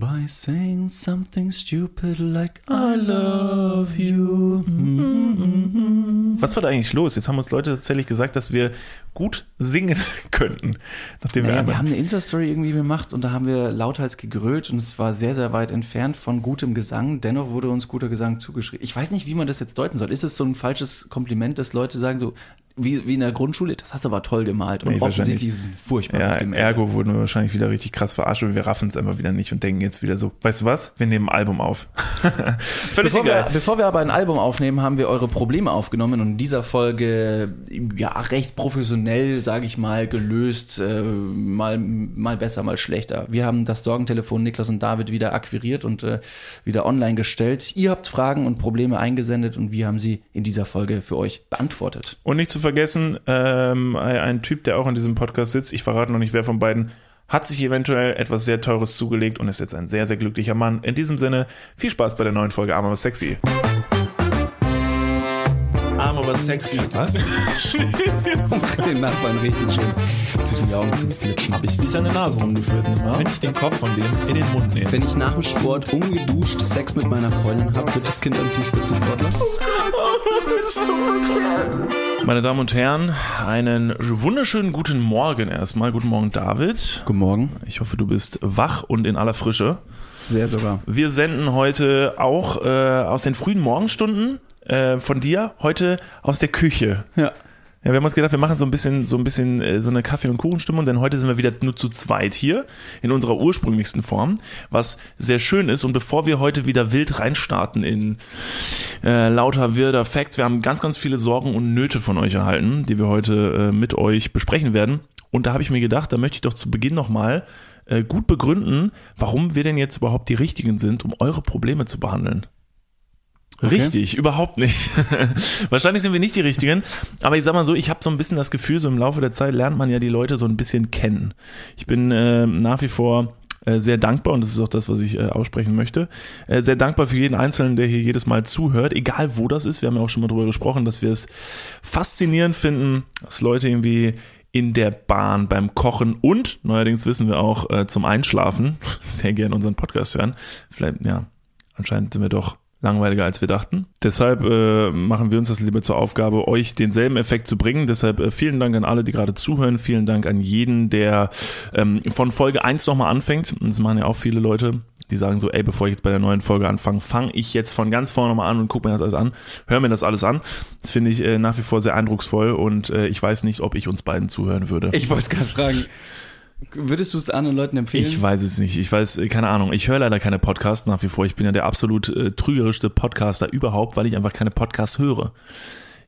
By saying something stupid like I love you. Was war da eigentlich los? Jetzt haben uns Leute tatsächlich gesagt, dass wir gut singen könnten. Nachdem Naja, wir, wir haben eine Insta-Story irgendwie gemacht und da haben wir lauthals gegrölt und es war sehr, sehr weit entfernt von gutem Gesang. Dennoch wurde uns guter Gesang zugeschrieben. Ich weiß nicht, wie man das jetzt deuten soll. Ist es so ein falsches Kompliment, dass Leute sagen so, wie, wie in der Grundschule, das hast du aber toll gemalt. Und Nee, offensichtlich ist es ein furchtbares ja, Gemälde. ergo wurden wir wahrscheinlich wieder richtig krass verarscht und wir raffen es einfach wieder nicht und denken jetzt wieder so, weißt du was? Wir nehmen ein Album auf. Völlig Bevor wir, egal. bevor wir aber ein Album aufnehmen, haben wir eure Probleme aufgenommen und in dieser Folge ja recht professionell, sage ich mal, gelöst, äh, mal mal besser, mal schlechter. Wir haben das Sorgentelefon Niklas und David wieder akquiriert und äh, wieder online gestellt. Ihr habt Fragen und Probleme eingesendet und wir haben sie in dieser Folge für euch beantwortet. Und nicht zu vergessen, ähm, ein Typ, der auch in diesem Podcast sitzt, ich verrate noch nicht, wer von beiden, hat sich eventuell etwas sehr Teures zugelegt und ist jetzt ein sehr, sehr glücklicher Mann. In diesem Sinne, viel Spaß bei der neuen Folge Arm aber sexy. Arm aber sexy. Was? Den Nachbarn richtig schön zwischen die Augen zu flitschen. Hab ich dich an der Nase rumgeführt, nicht wahr? Könnte ich den Kopf von dem in den Mund nehmen? Wenn ich nach dem Sport ungeduscht Sex mit meiner Freundin habe, wird das Kind dann zum Spitzensportler? Meine Damen und Herren, einen wunderschönen guten Morgen erstmal. Guten Morgen, David. Guten Morgen. Ich hoffe, du bist wach und in aller Frische. Sehr sogar. Wir senden heute auch äh, aus den frühen Morgenstunden äh, von dir, heute aus der Küche. Ja. Ja, wir haben uns gedacht, wir machen so ein bisschen, so ein bisschen äh, so eine Kaffee- und Kuchenstimmung, denn heute sind wir wieder nur zu zweit hier in unserer ursprünglichsten Form, was sehr schön ist. Und bevor wir heute wieder wild reinstarten in äh, lauter wirder Facts, wir haben ganz, ganz viele Sorgen und Nöte von euch erhalten, die wir heute äh, mit euch besprechen werden. Und da habe ich mir gedacht, da möchte ich doch zu Beginn nochmal äh, gut begründen, warum wir denn jetzt überhaupt die Richtigen sind, um eure Probleme zu behandeln. Okay. Richtig, überhaupt nicht. Wahrscheinlich sind wir nicht die Richtigen, aber ich sag mal so, ich habe so ein bisschen das Gefühl, so im Laufe der Zeit lernt man ja die Leute so ein bisschen kennen. Ich bin äh, nach wie vor äh, sehr dankbar und das ist auch das, was ich äh, aussprechen möchte. Äh, sehr dankbar für jeden Einzelnen, der hier jedes Mal zuhört, egal wo das ist. Wir haben ja auch schon mal drüber gesprochen, dass wir es faszinierend finden, dass Leute irgendwie in der Bahn, beim Kochen und neuerdings wissen wir auch äh, zum Einschlafen sehr gerne unseren Podcast hören. Vielleicht, ja, anscheinend sind wir doch langweiliger als wir dachten. Deshalb äh, machen wir uns das lieber zur Aufgabe, euch denselben Effekt zu bringen. Deshalb äh, vielen Dank an alle, die gerade zuhören. Vielen Dank an jeden, der ähm, von Folge 1 nochmal anfängt. Das machen ja auch viele Leute, die sagen so, ey, bevor ich jetzt bei der neuen Folge anfange, fange ich jetzt von ganz vorne nochmal an und gucke mir das alles an, hör mir das alles an. Das finde ich äh, nach wie vor sehr eindrucksvoll und äh, ich weiß nicht, ob ich uns beiden zuhören würde. Ich wollte es gerade fragen. Würdest du es anderen Leuten empfehlen? Ich weiß es nicht. Ich weiß, äh, keine Ahnung. Ich höre leider keine Podcasts nach wie vor. Ich bin ja der absolut äh, trügerischste Podcaster überhaupt, weil ich einfach keine Podcasts höre.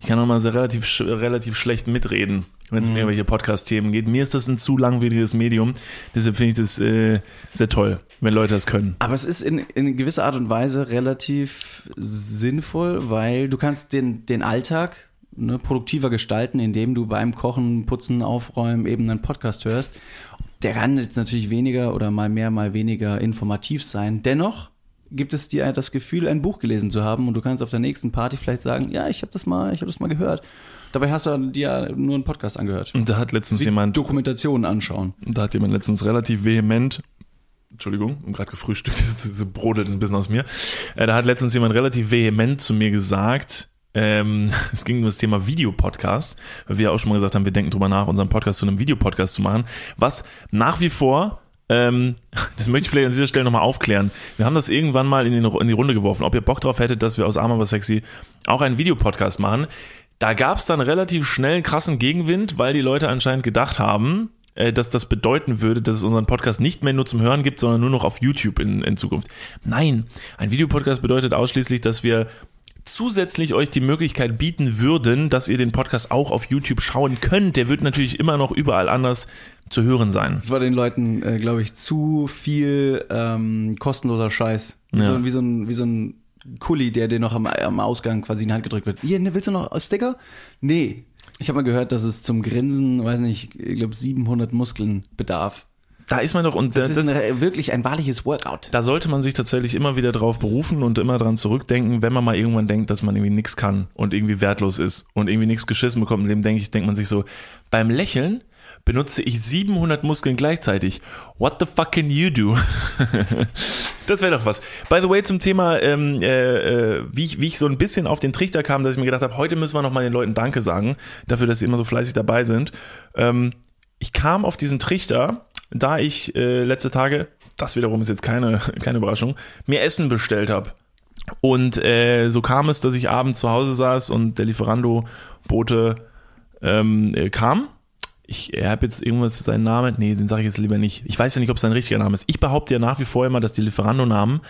Ich kann auch mal sehr relativ, sch relativ schlecht mitreden, wenn es mir irgendwelche Podcast-Themen geht. Mir ist das ein zu langwieriges Medium. Deshalb finde ich das äh, sehr toll, wenn Leute das können. Aber es ist in, in gewisser Art und Weise relativ sinnvoll, weil du kannst den, den Alltag ne, produktiver gestalten, indem du beim Kochen, Putzen, Aufräumen eben einen Podcast hörst. Der kann jetzt natürlich weniger oder mal mehr, mal weniger informativ sein. Dennoch gibt es dir das Gefühl, ein Buch gelesen zu haben und du kannst auf der nächsten Party vielleicht sagen, ja, ich habe das mal, ich habe das mal gehört. Dabei hast du dir nur einen Podcast angehört. Und da hat letztens Wie jemand, Dokumentationen anschauen. da hat jemand letztens relativ vehement Entschuldigung, ich gerade gefrühstückt, das brodelt ein bisschen aus mir. Äh, da hat letztens jemand relativ vehement zu mir gesagt, ähm, es ging um das Thema Videopodcast, weil wir ja auch schon mal gesagt haben, wir denken drüber nach, unseren Podcast zu einem Videopodcast zu machen, was nach wie vor ähm, das möchte ich vielleicht an dieser Stelle nochmal aufklären. Wir haben das irgendwann mal in die, in die Runde geworfen, ob ihr Bock drauf hättet, dass wir aus Arm aber sexy auch einen Videopodcast machen. Da gab es dann relativ schnell krassen Gegenwind, weil die Leute anscheinend gedacht haben, äh, dass das bedeuten würde, dass es unseren Podcast nicht mehr nur zum Hören gibt, sondern nur noch auf YouTube in, in Zukunft. Nein, ein Videopodcast bedeutet ausschließlich, dass wir zusätzlich euch die Möglichkeit bieten würden, dass ihr den Podcast auch auf YouTube schauen könnt. Der wird natürlich immer noch überall anders zu hören sein. Das war den Leuten, äh, glaube ich, zu viel ähm, kostenloser Scheiß. Wie, Ja. so, wie, so ein, wie so ein Kuli, der dir noch am, am Ausgang quasi in die Hand gedrückt wird. Hier, ne, willst du noch einen Sticker? Nee. Ich habe mal gehört, dass es zum Grinsen, weiß nicht, ich glaube 700 Muskeln bedarf. Da ist man doch und Das, das, ist eine, wirklich ein wahrliches Workout. da sollte man sich tatsächlich immer wieder drauf berufen und immer dran zurückdenken, wenn man mal irgendwann denkt, dass man irgendwie nichts kann und irgendwie wertlos ist und irgendwie nichts geschissen bekommt. In dem denke ich, denkt man sich so, beim Lächeln benutze ich 700 Muskeln gleichzeitig. What the fuck can you do? Das wäre doch was. By the way, zum Thema, ähm, äh, äh, wie, ich, wie ich so ein bisschen auf den Trichter kam, dass ich mir gedacht habe, heute müssen wir noch mal den Leuten Danke sagen, dafür, dass sie immer so fleißig dabei sind. Ähm, ich kam auf diesen Trichter, da ich äh, letzte Tage, das wiederum ist jetzt keine, keine Überraschung, mir Essen bestellt habe. Und äh, so kam es, dass ich abends zu Hause saß und der Lieferando-Bote ähm, äh, kam. Ich habe jetzt irgendwas seinen Namen. Nee, den sage ich jetzt lieber nicht. Ich weiß ja nicht, ob es sein richtiger Name ist. Ich behaupte ja nach wie vor immer, dass die Lieferando-Namen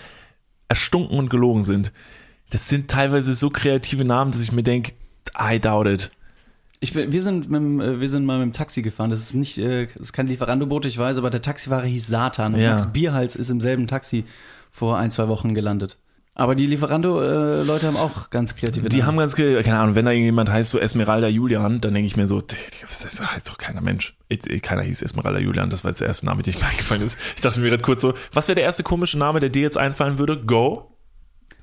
erstunken und gelogen sind. Das sind teilweise so kreative Namen, dass ich mir denke, I doubt it. Ich bin, wir, sind mit, äh, wir sind mal mit dem Taxi gefahren. Das ist nicht, äh, das ist kein Lieferando-Boot, ich weiß, aber der Taxifahrer hieß Satan. Und Ja. Max Bierhals ist im selben Taxi vor ein, zwei Wochen gelandet. Aber die Lieferando-Leute haben auch ganz kreative Die Namen. haben ganz, ge- keine Ahnung, wenn da irgendjemand heißt so Esmeralda Julian, dann denke ich mir so, das heißt doch keiner Mensch. Keiner hieß Esmeralda Julian, das war jetzt der erste Name, der mir eingefallen ist. Ich dachte mir gerade kurz so, was wäre der erste komische Name, der dir jetzt einfallen würde? Go?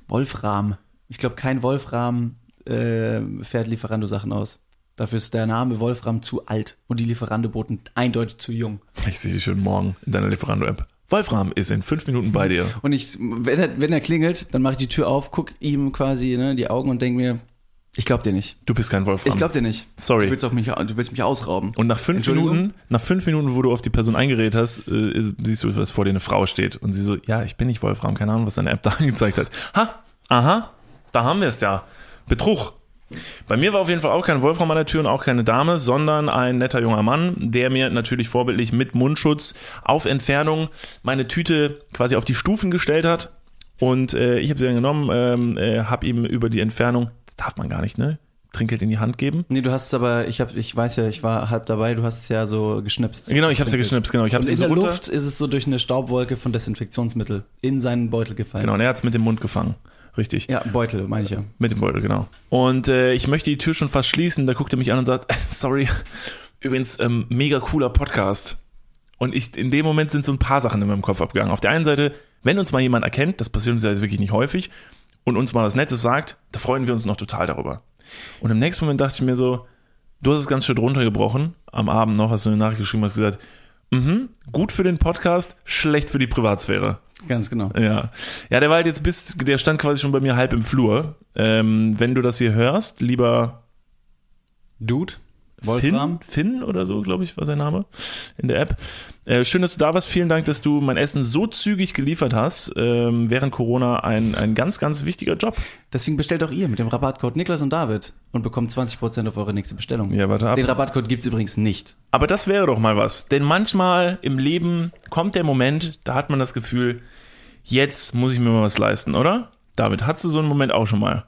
Wolfram. Ich glaube, kein Wolfram äh, fährt Lieferando-Sachen aus. Dafür ist der Name Wolfram zu alt und die Lieferando-Boten eindeutig zu jung. Ich sehe dich schon morgen in deiner Lieferando-App. Wolfram ist in fünf Minuten bei dir. Und ich, wenn er, wenn er klingelt, dann mache ich die Tür auf, guck ihm quasi ne, die Augen und denke mir, ich glaub dir nicht. Du bist kein Wolfram. Ich glaub dir nicht. Sorry. Du willst, mich, du willst mich ausrauben. Und nach fünf? Minuten, nach fünf Minuten, wo du auf die Person eingeredet hast, äh, siehst du, dass vor dir eine Frau steht. Und sie so, ja, ich bin nicht Wolfram, keine Ahnung, was deine App da angezeigt hat. Ha, aha, da haben wir es ja. Betrug. Bei mir war auf jeden Fall auch kein Wolfram an der Tür und auch keine Dame, sondern ein netter junger Mann, der mir natürlich vorbildlich mit Mundschutz auf Entfernung meine Tüte quasi auf die Stufen gestellt hat. Und äh, ich habe sie dann genommen, ähm, äh, habe ihm über die Entfernung, das darf man gar nicht, ne? Trinkgeld in die Hand geben. Nee, du hast es aber, ich hab, ich weiß ja, ich war halb dabei, du hast es ja so geschnipst. Genau, ich habe sie geschnipst, genau. Ich habe Und in so der runter. Luft ist es so durch eine Staubwolke von Desinfektionsmittel in seinen Beutel gefallen. Genau, und er hat's mit dem Mund gefangen. Richtig. Ja, Beutel, meine ich ja. Mit dem Beutel, genau. Und äh, ich möchte die Tür schon fast schließen. Da guckt er mich an und sagt, sorry, übrigens, ähm, mega cooler Podcast. Und ich, in dem Moment sind so ein paar Sachen in meinem Kopf abgegangen. Auf der einen Seite, wenn uns mal jemand erkennt, das passiert uns ja jetzt wirklich nicht häufig, und uns mal was Nettes sagt, da freuen wir uns noch total darüber. Und im nächsten Moment dachte ich mir so, du hast es ganz schön runtergebrochen. Am Abend noch hast du eine Nachricht geschrieben, hast gesagt, mhm, gut für den Podcast, schlecht für die Privatsphäre. Ganz genau. Ja. Ja, der war halt jetzt bis, der stand quasi schon bei mir halb im Flur. Ähm, wenn du das hier hörst, lieber Dude, Wolfram. Finn, Finn oder so, glaube ich, war sein Name in der App. Äh, schön, dass du da warst. Vielen Dank, dass du mein Essen so zügig geliefert hast. Ähm, während Corona ein, ein ganz, ganz wichtiger Job. Deswegen bestellt auch ihr mit dem Rabattcode Niklas und David und bekommt 20% auf eure nächste Bestellung. Ja, warte ab. Den Rabattcode gibt's übrigens nicht. Aber das wäre doch mal was. Denn manchmal im Leben kommt der Moment, da hat man das Gefühl, jetzt muss ich mir mal was leisten, oder? David, hattest du so einen Moment auch schon mal?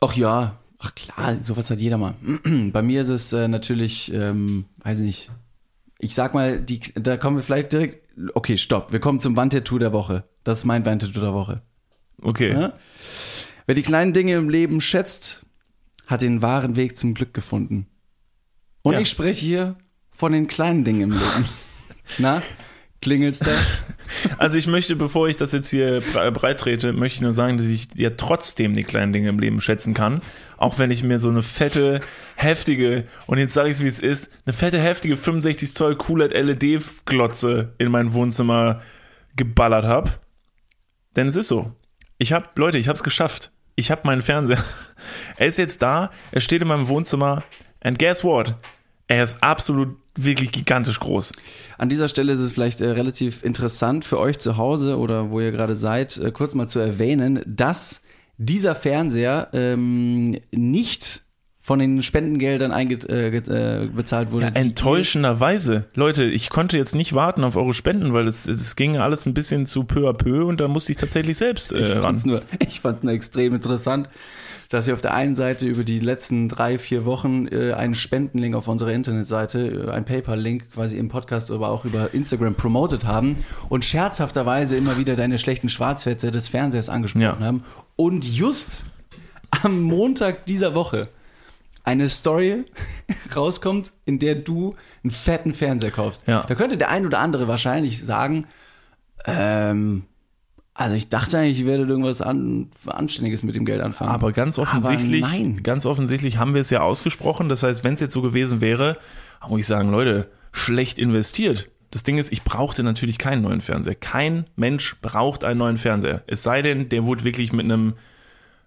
Ach ja, ach klar, sowas hat jeder mal. Bei mir ist es äh, natürlich, ähm, weiß ich nicht. Ich sag mal, die, da kommen wir vielleicht direkt. Okay, stopp. Wir kommen zum Wandtattoo der Woche. Das ist mein Wandtattoo der Woche. Okay. Ja? Wer die kleinen Dinge im Leben schätzt, hat den wahren Weg zum Glück gefunden. Und Ja. ich spreche hier von den kleinen Dingen im Leben. Na, klingelt's da? Also ich möchte, bevor ich das jetzt hier bre- breit trete, möchte ich nur sagen, dass ich ja trotzdem die kleinen Dinge im Leben schätzen kann. Auch wenn ich mir so eine fette, heftige, und jetzt sage ich es wie es ist, eine fette, heftige 65 Zoll QLED LED-Glotze in mein Wohnzimmer geballert habe. Denn es ist so. Ich habe, Leute, ich habe es geschafft. Ich habe meinen Fernseher. Er ist jetzt da, er steht in meinem Wohnzimmer. And guess what? Er ist absolut wirklich gigantisch groß. An dieser Stelle ist es vielleicht äh, relativ interessant für euch zu Hause oder wo ihr gerade seid, äh, kurz mal zu erwähnen, dass dieser Fernseher ähm, nicht von den Spendengeldern äh, äh, bezahlt wurde. Ja, enttäuschenderweise. Leute, ich konnte jetzt nicht warten auf eure Spenden, weil es, es ging alles ein bisschen zu peu à peu und da musste ich tatsächlich selbst äh, Ich ran. fand's nur, ich fand's nur extrem interessant, dass wir auf der einen Seite über die letzten drei, vier Wochen äh, einen Spendenlink auf unserer Internetseite, äh, ein PayPal-Link quasi im Podcast, aber auch über Instagram promotet haben und scherzhafterweise immer wieder deine schlechten Schwarzwerte des Fernsehers angesprochen Ja. haben. Und just am Montag dieser Woche eine Story rauskommt, in der du einen fetten Fernseher kaufst. Ja. Da könnte der ein oder andere wahrscheinlich sagen, ähm, also ich dachte eigentlich, ich werde irgendwas an, Anständiges mit dem Geld anfangen. Aber ganz offensichtlich, Aber ganz offensichtlich haben wir es ja ausgesprochen. Das heißt, wenn es jetzt so gewesen wäre, muss ich sagen, Leute, schlecht investiert. das Ding ist, ich brauchte natürlich keinen neuen Fernseher. Kein Mensch braucht einen neuen Fernseher. Es sei denn, der wurde wirklich mit einem,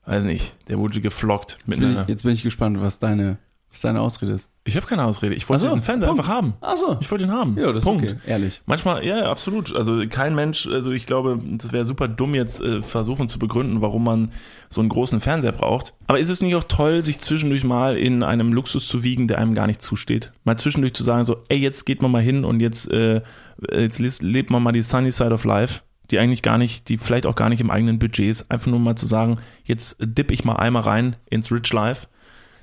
weiß nicht, der wurde geflockt. Mit Jetzt bin, einer, ich, jetzt bin ich gespannt, was deine, was deine Ausrede ist. Ich habe keine Ausrede. Ich wollte so, den Fernseher Punkt. einfach haben. Ach so. Ich wollte ihn haben. Ja, das Punkt. ist okay. Ehrlich. Manchmal, ja, ja, absolut. Also kein Mensch, also ich glaube, das wäre super dumm jetzt äh, versuchen zu begründen, warum man so einen großen Fernseher braucht. Aber ist es nicht auch toll, sich zwischendurch mal in einem Luxus zu wiegen, der einem gar nicht zusteht? Mal zwischendurch zu sagen, so, ey, jetzt geht man mal hin und jetzt, äh, jetzt lebt man mal die sunny side of life, die eigentlich gar nicht, die vielleicht auch gar nicht im eigenen Budget ist. Einfach nur mal zu sagen, jetzt dipp ich mal einmal rein ins Rich Life.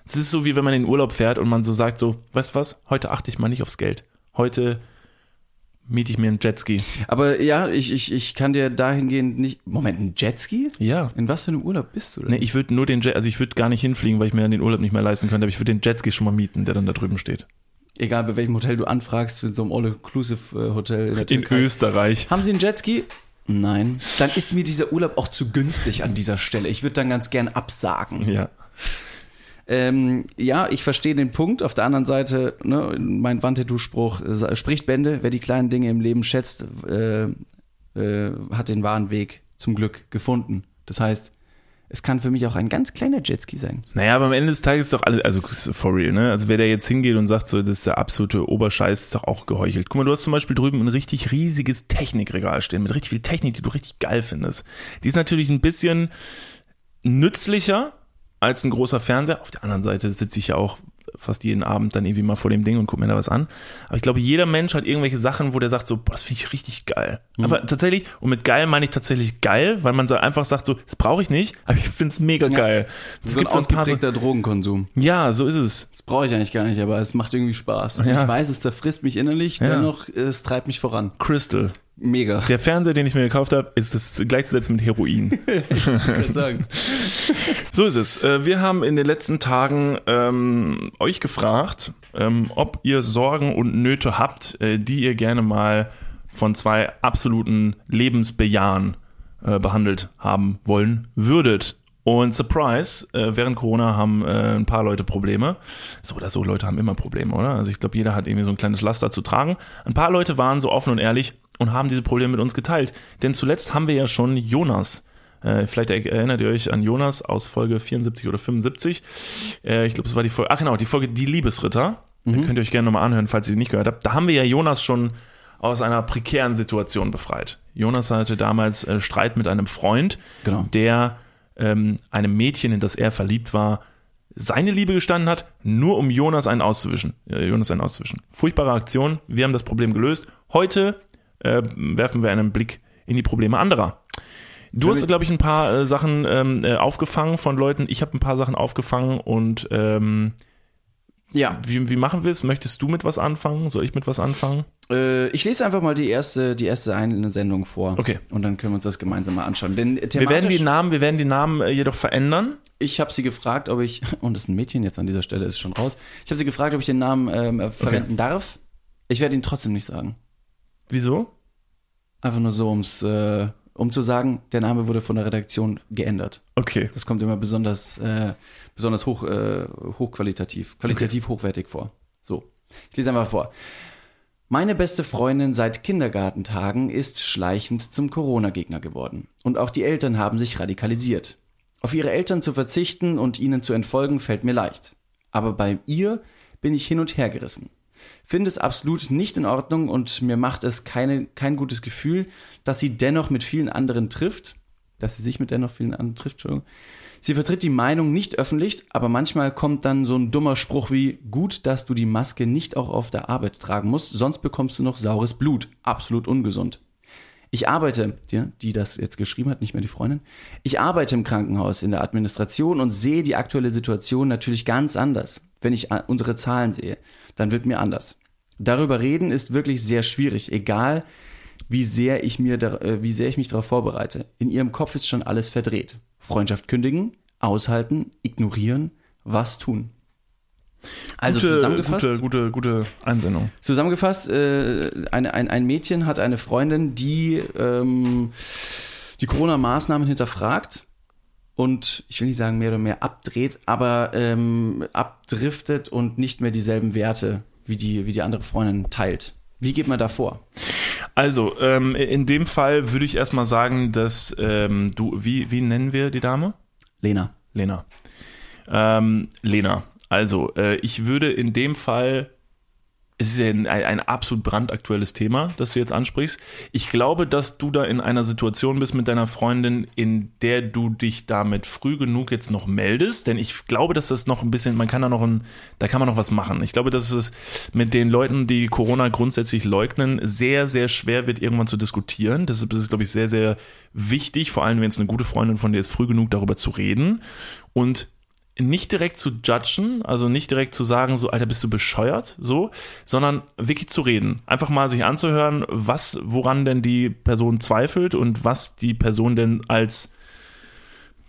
Es ist so wie wenn man in den Urlaub fährt und man so sagt so, weißt du was, heute achte ich mal nicht aufs Geld. Heute miete ich mir einen Jetski. Aber ja, ich, ich, ich kann dir dahingehend nicht. Moment, ein Jetski? Ja. In was für einem Urlaub bist du denn? Nee, ich würde nur den Jet, also ich würde gar nicht hinfliegen, weil ich mir dann den Urlaub nicht mehr leisten könnte, aber ich würde den Jetski schon mal mieten, der dann da drüben steht. Egal bei welchem Hotel du anfragst, in so einem All-Inclusive-Hotel in der In Türkei. Österreich. Haben Sie einen Jetski? Nein. Dann ist mir dieser Urlaub auch zu günstig an dieser Stelle. Ich würde dann ganz gern absagen. Ja. Ähm, ja, ich verstehe den Punkt. Auf der anderen Seite, ne, mein Wandtattoo-Spruch äh, spricht Bände. Wer die kleinen Dinge im Leben schätzt, äh, äh, hat den wahren Weg zum Glück gefunden. Das heißt, es kann für mich auch ein ganz kleiner Jetski sein. Naja, aber am Ende des Tages ist doch alles, also for real, ne? Also wer da jetzt hingeht und sagt so, das ist der absolute Oberscheiß, ist doch auch geheuchelt. Guck mal, du hast zum Beispiel drüben ein richtig riesiges Technikregal stehen, mit richtig viel Technik, die du richtig geil findest. Die ist natürlich ein bisschen nützlicher als ein großer Fernseher. Auf der anderen Seite sitze ich ja auch fast jeden Abend dann irgendwie mal vor dem Ding und gucke mir da was an. Aber ich glaube, jeder Mensch hat irgendwelche Sachen, wo der sagt so, boah, das finde ich richtig geil. Aber tatsächlich, und mit geil meine ich tatsächlich geil, weil man so einfach sagt so, das brauche ich nicht, aber ich finde es mega geil. Es so gibt so ein paar so, ausgeprägter Drogenkonsum. ja, so ist es. Das brauche ich eigentlich gar nicht, aber es macht irgendwie Spaß. Ja. Ich weiß, es zerfrisst mich innerlich, Ja. dennoch es treibt mich voran. Crystal. Mega. Der Fernseher, den ich mir gekauft habe, ist das gleichzusetzen mit Heroin. kann sagen. So ist es. Äh, Wir haben in den letzten Tagen ähm, euch gefragt, ähm, ob ihr Sorgen und Nöte habt, äh, die ihr gerne mal von zwei absoluten Lebensbejahen äh, behandelt haben wollen würdet. Und Surprise, äh, während Corona haben äh, ein paar Leute Probleme. So oder so, Leute haben immer Probleme, oder? Also ich glaube, jeder hat irgendwie so ein kleines Laster zu tragen. Ein paar Leute waren so offen und ehrlich und haben diese Probleme mit uns geteilt. Denn zuletzt haben wir ja schon Jonas äh, vielleicht erinnert ihr euch an Jonas aus Folge 74 oder 75. Äh, ich glaube, es war die Folge, ach genau, die Folge Die Liebesritter. Da könnt ihr euch gerne nochmal anhören, falls ihr die nicht gehört habt. Da haben wir ja Jonas schon aus einer prekären Situation befreit. Jonas hatte damals äh, Streit mit einem Freund, Genau. der ähm, einem Mädchen, in das er verliebt war, seine Liebe gestanden hat, nur um Jonas einen auszuwischen. Äh, Jonas einen auszuwischen. Furchtbare Aktion. Wir haben das Problem gelöst. Heute äh, werfen wir einen Blick in die Probleme anderer. Du hast, glaube ich, ein paar äh, Sachen ähm, äh, aufgefangen von Leuten. Ich habe ein paar Sachen aufgefangen und ähm, Ja, wie, wie machen wir es? Möchtest du mit was anfangen? Soll ich mit was anfangen? äh, ich lese einfach mal die erste, die erste einzelne Sendung vor. Okay. Und dann können wir uns das gemeinsam mal anschauen. Denn Wir werden die Namen, wir werden die Namen äh, jedoch verändern. ich habe sie gefragt, ob ich, und das ist ein Mädchen jetzt an dieser Stelle, ist schon raus. Ich habe sie gefragt, ob ich den Namen ähm, äh, verwenden darf. Ich werde ihn trotzdem nicht sagen. Wieso? Einfach nur so, ums, äh, um zu sagen, der Name wurde von der Redaktion geändert. Okay. Das kommt immer besonders, äh, besonders hoch, äh, hochqualitativ, qualitativ hochwertig vor. So, ich lese einfach vor. Meine beste Freundin seit Kindergartentagen ist schleichend zum Corona-Gegner geworden. Und auch die Eltern haben sich radikalisiert. Auf ihre Eltern zu verzichten und ihnen zu entfolgen fällt mir leicht. Aber bei ihr bin ich hin und her gerissen. Finde es absolut nicht in Ordnung und mir macht es keine, kein gutes Gefühl, dass sie dennoch mit vielen anderen trifft, dass sie sich mit dennoch vielen anderen trifft, Entschuldigung. Sie vertritt die Meinung nicht öffentlich, aber manchmal kommt dann so ein dummer Spruch wie, gut, dass du die Maske nicht auch auf der Arbeit tragen musst, sonst bekommst du noch saures Blut. Absolut ungesund. Ich arbeite, die, die das jetzt geschrieben hat, nicht mehr die Freundin, ich arbeite im Krankenhaus in der Administration und sehe die aktuelle Situation natürlich ganz anders. Wenn ich unsere Zahlen sehe, dann wird mir anders. Darüber reden ist wirklich sehr schwierig, egal wie sehr ich mir, da- äh, wie sehr ich mich darauf vorbereite. In ihrem Kopf ist schon alles verdreht. Freundschaft kündigen, aushalten, ignorieren, was tun. Also gute, zusammengefasst. gute, gute, gute Einsendung. Zusammengefasst, äh, eine, ein, ein Mädchen hat eine Freundin, die ähm, die Corona-Maßnahmen hinterfragt und ich will nicht sagen mehr oder mehr abdreht, aber ähm, abdriftet und nicht mehr dieselben Werte wie die, wie die andere Freundin teilt. Wie geht man da vor? Also, ähm, in dem Fall würde ich erstmal sagen, dass ähm, du, wie, wie nennen wir die Dame? Lena. Lena. Ähm, Lena. Also, äh, ich würde in dem Fall es ist ja ein, ein, absolut brandaktuelles Thema, das du jetzt ansprichst. Ich glaube, dass du da in einer Situation bist mit deiner Freundin, in der du dich damit früh genug jetzt noch meldest, denn ich glaube, dass das noch ein bisschen, man kann da noch ein, da kann man noch was machen. Ich glaube, dass es mit den Leuten, die Corona grundsätzlich leugnen, sehr, sehr schwer wird, irgendwann zu diskutieren. Deshalb ist es, glaube ich, sehr, sehr wichtig, vor allem wenn es eine gute Freundin von dir ist, früh genug darüber zu reden und nicht direkt zu judgen, also nicht direkt zu sagen, so, Alter, bist du bescheuert, so, sondern wirklich zu reden. Einfach mal sich anzuhören, was, woran denn die Person zweifelt und was die Person denn als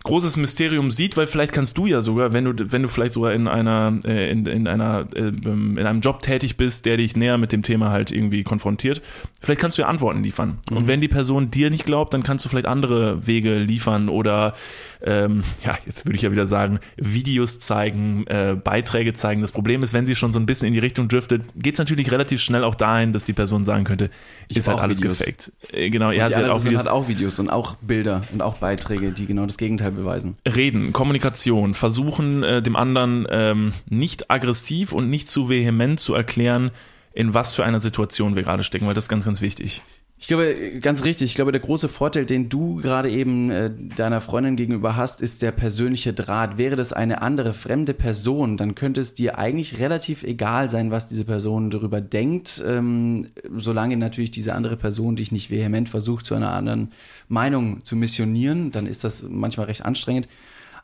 großes Mysterium sieht, weil vielleicht kannst du ja sogar, wenn du, wenn du vielleicht sogar in einer, äh, in, in einer, äh, in einem Job tätig bist, der dich näher mit dem Thema halt irgendwie konfrontiert, vielleicht kannst du ja Antworten liefern. Mhm. Und wenn die Person dir nicht glaubt, dann kannst du vielleicht andere Wege liefern oder ähm, ja, jetzt würde ich ja wieder sagen, Videos zeigen, äh, Beiträge zeigen. Das Problem ist, wenn sie schon so ein bisschen in die Richtung driftet, geht es natürlich relativ schnell auch dahin, dass die Person sagen könnte, ich ist halt alles Videos. gefaked. Äh, genau, ja, sie hat auch, Videos. hat auch Videos und auch Bilder und auch Beiträge, die genau das Gegenteil beweisen. Reden, Kommunikation, versuchen äh, dem anderen ähm, nicht aggressiv und nicht zu vehement zu erklären, in was für einer Situation wir gerade stecken, weil das ist ganz, ganz wichtig. Ich glaube, ganz richtig. Ich glaube, der große Vorteil, den du gerade eben äh, deiner Freundin gegenüber hast, ist der persönliche Draht. Wäre das eine andere fremde Person, dann könnte es dir eigentlich relativ egal sein, was diese Person darüber denkt, ähm, solange natürlich diese andere Person dich nicht vehement versucht, zu einer anderen Meinung zu missionieren. Dann ist das manchmal recht anstrengend.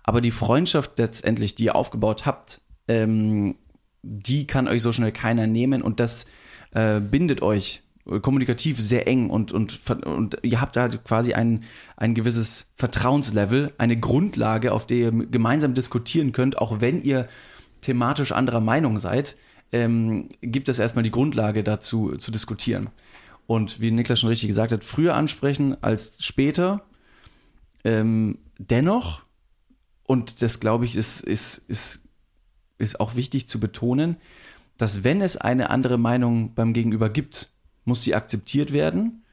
Aber die Freundschaft letztendlich, die ihr aufgebaut habt, ähm, die kann euch so schnell keiner nehmen und das äh, bindet euch kommunikativ sehr eng und, und, und ihr habt da quasi ein, ein gewisses Vertrauenslevel, eine Grundlage, auf der ihr gemeinsam diskutieren könnt, auch wenn ihr thematisch anderer Meinung seid, ähm, gibt es erstmal die Grundlage dazu zu diskutieren. Und wie Niklas schon richtig gesagt hat, früher ansprechen als später. Ähm, dennoch, und das glaube ich, ist, ist, ist, ist auch wichtig zu betonen, dass wenn es eine andere Meinung beim Gegenüber gibt, muss sie akzeptiert werden.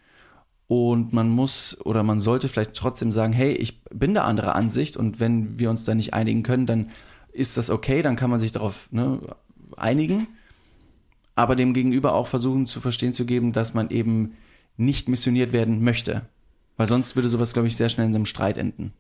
Und man muss oder man sollte vielleicht trotzdem sagen, hey, ich bin der anderer Ansicht und wenn wir uns da nicht einigen können, dann ist das okay, dann kann man sich darauf ne, einigen, aber dem Gegenüber auch versuchen zu verstehen zu geben, dass man eben nicht missioniert werden möchte, weil sonst würde sowas, glaube ich, sehr schnell in einem Streit enden.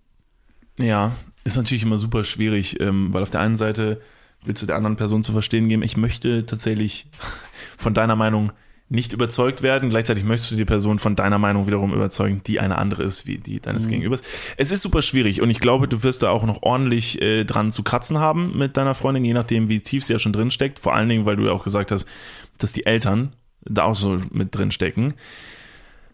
Ja, ist natürlich immer super schwierig, ähm, weil auf der einen Seite willst du der anderen Person zu verstehen geben, ich möchte tatsächlich von deiner Meinung nicht überzeugt werden. Gleichzeitig möchtest du die Person von deiner Meinung wiederum überzeugen, die eine andere ist, wie die deines mhm. Gegenübers. Es ist super schwierig und ich glaube, du wirst da auch noch ordentlich äh, dran zu kratzen haben mit deiner Freundin, je nachdem, wie tief sie ja schon drin steckt. Vor allen Dingen, weil du ja auch gesagt hast, dass die Eltern da auch so mit drin stecken.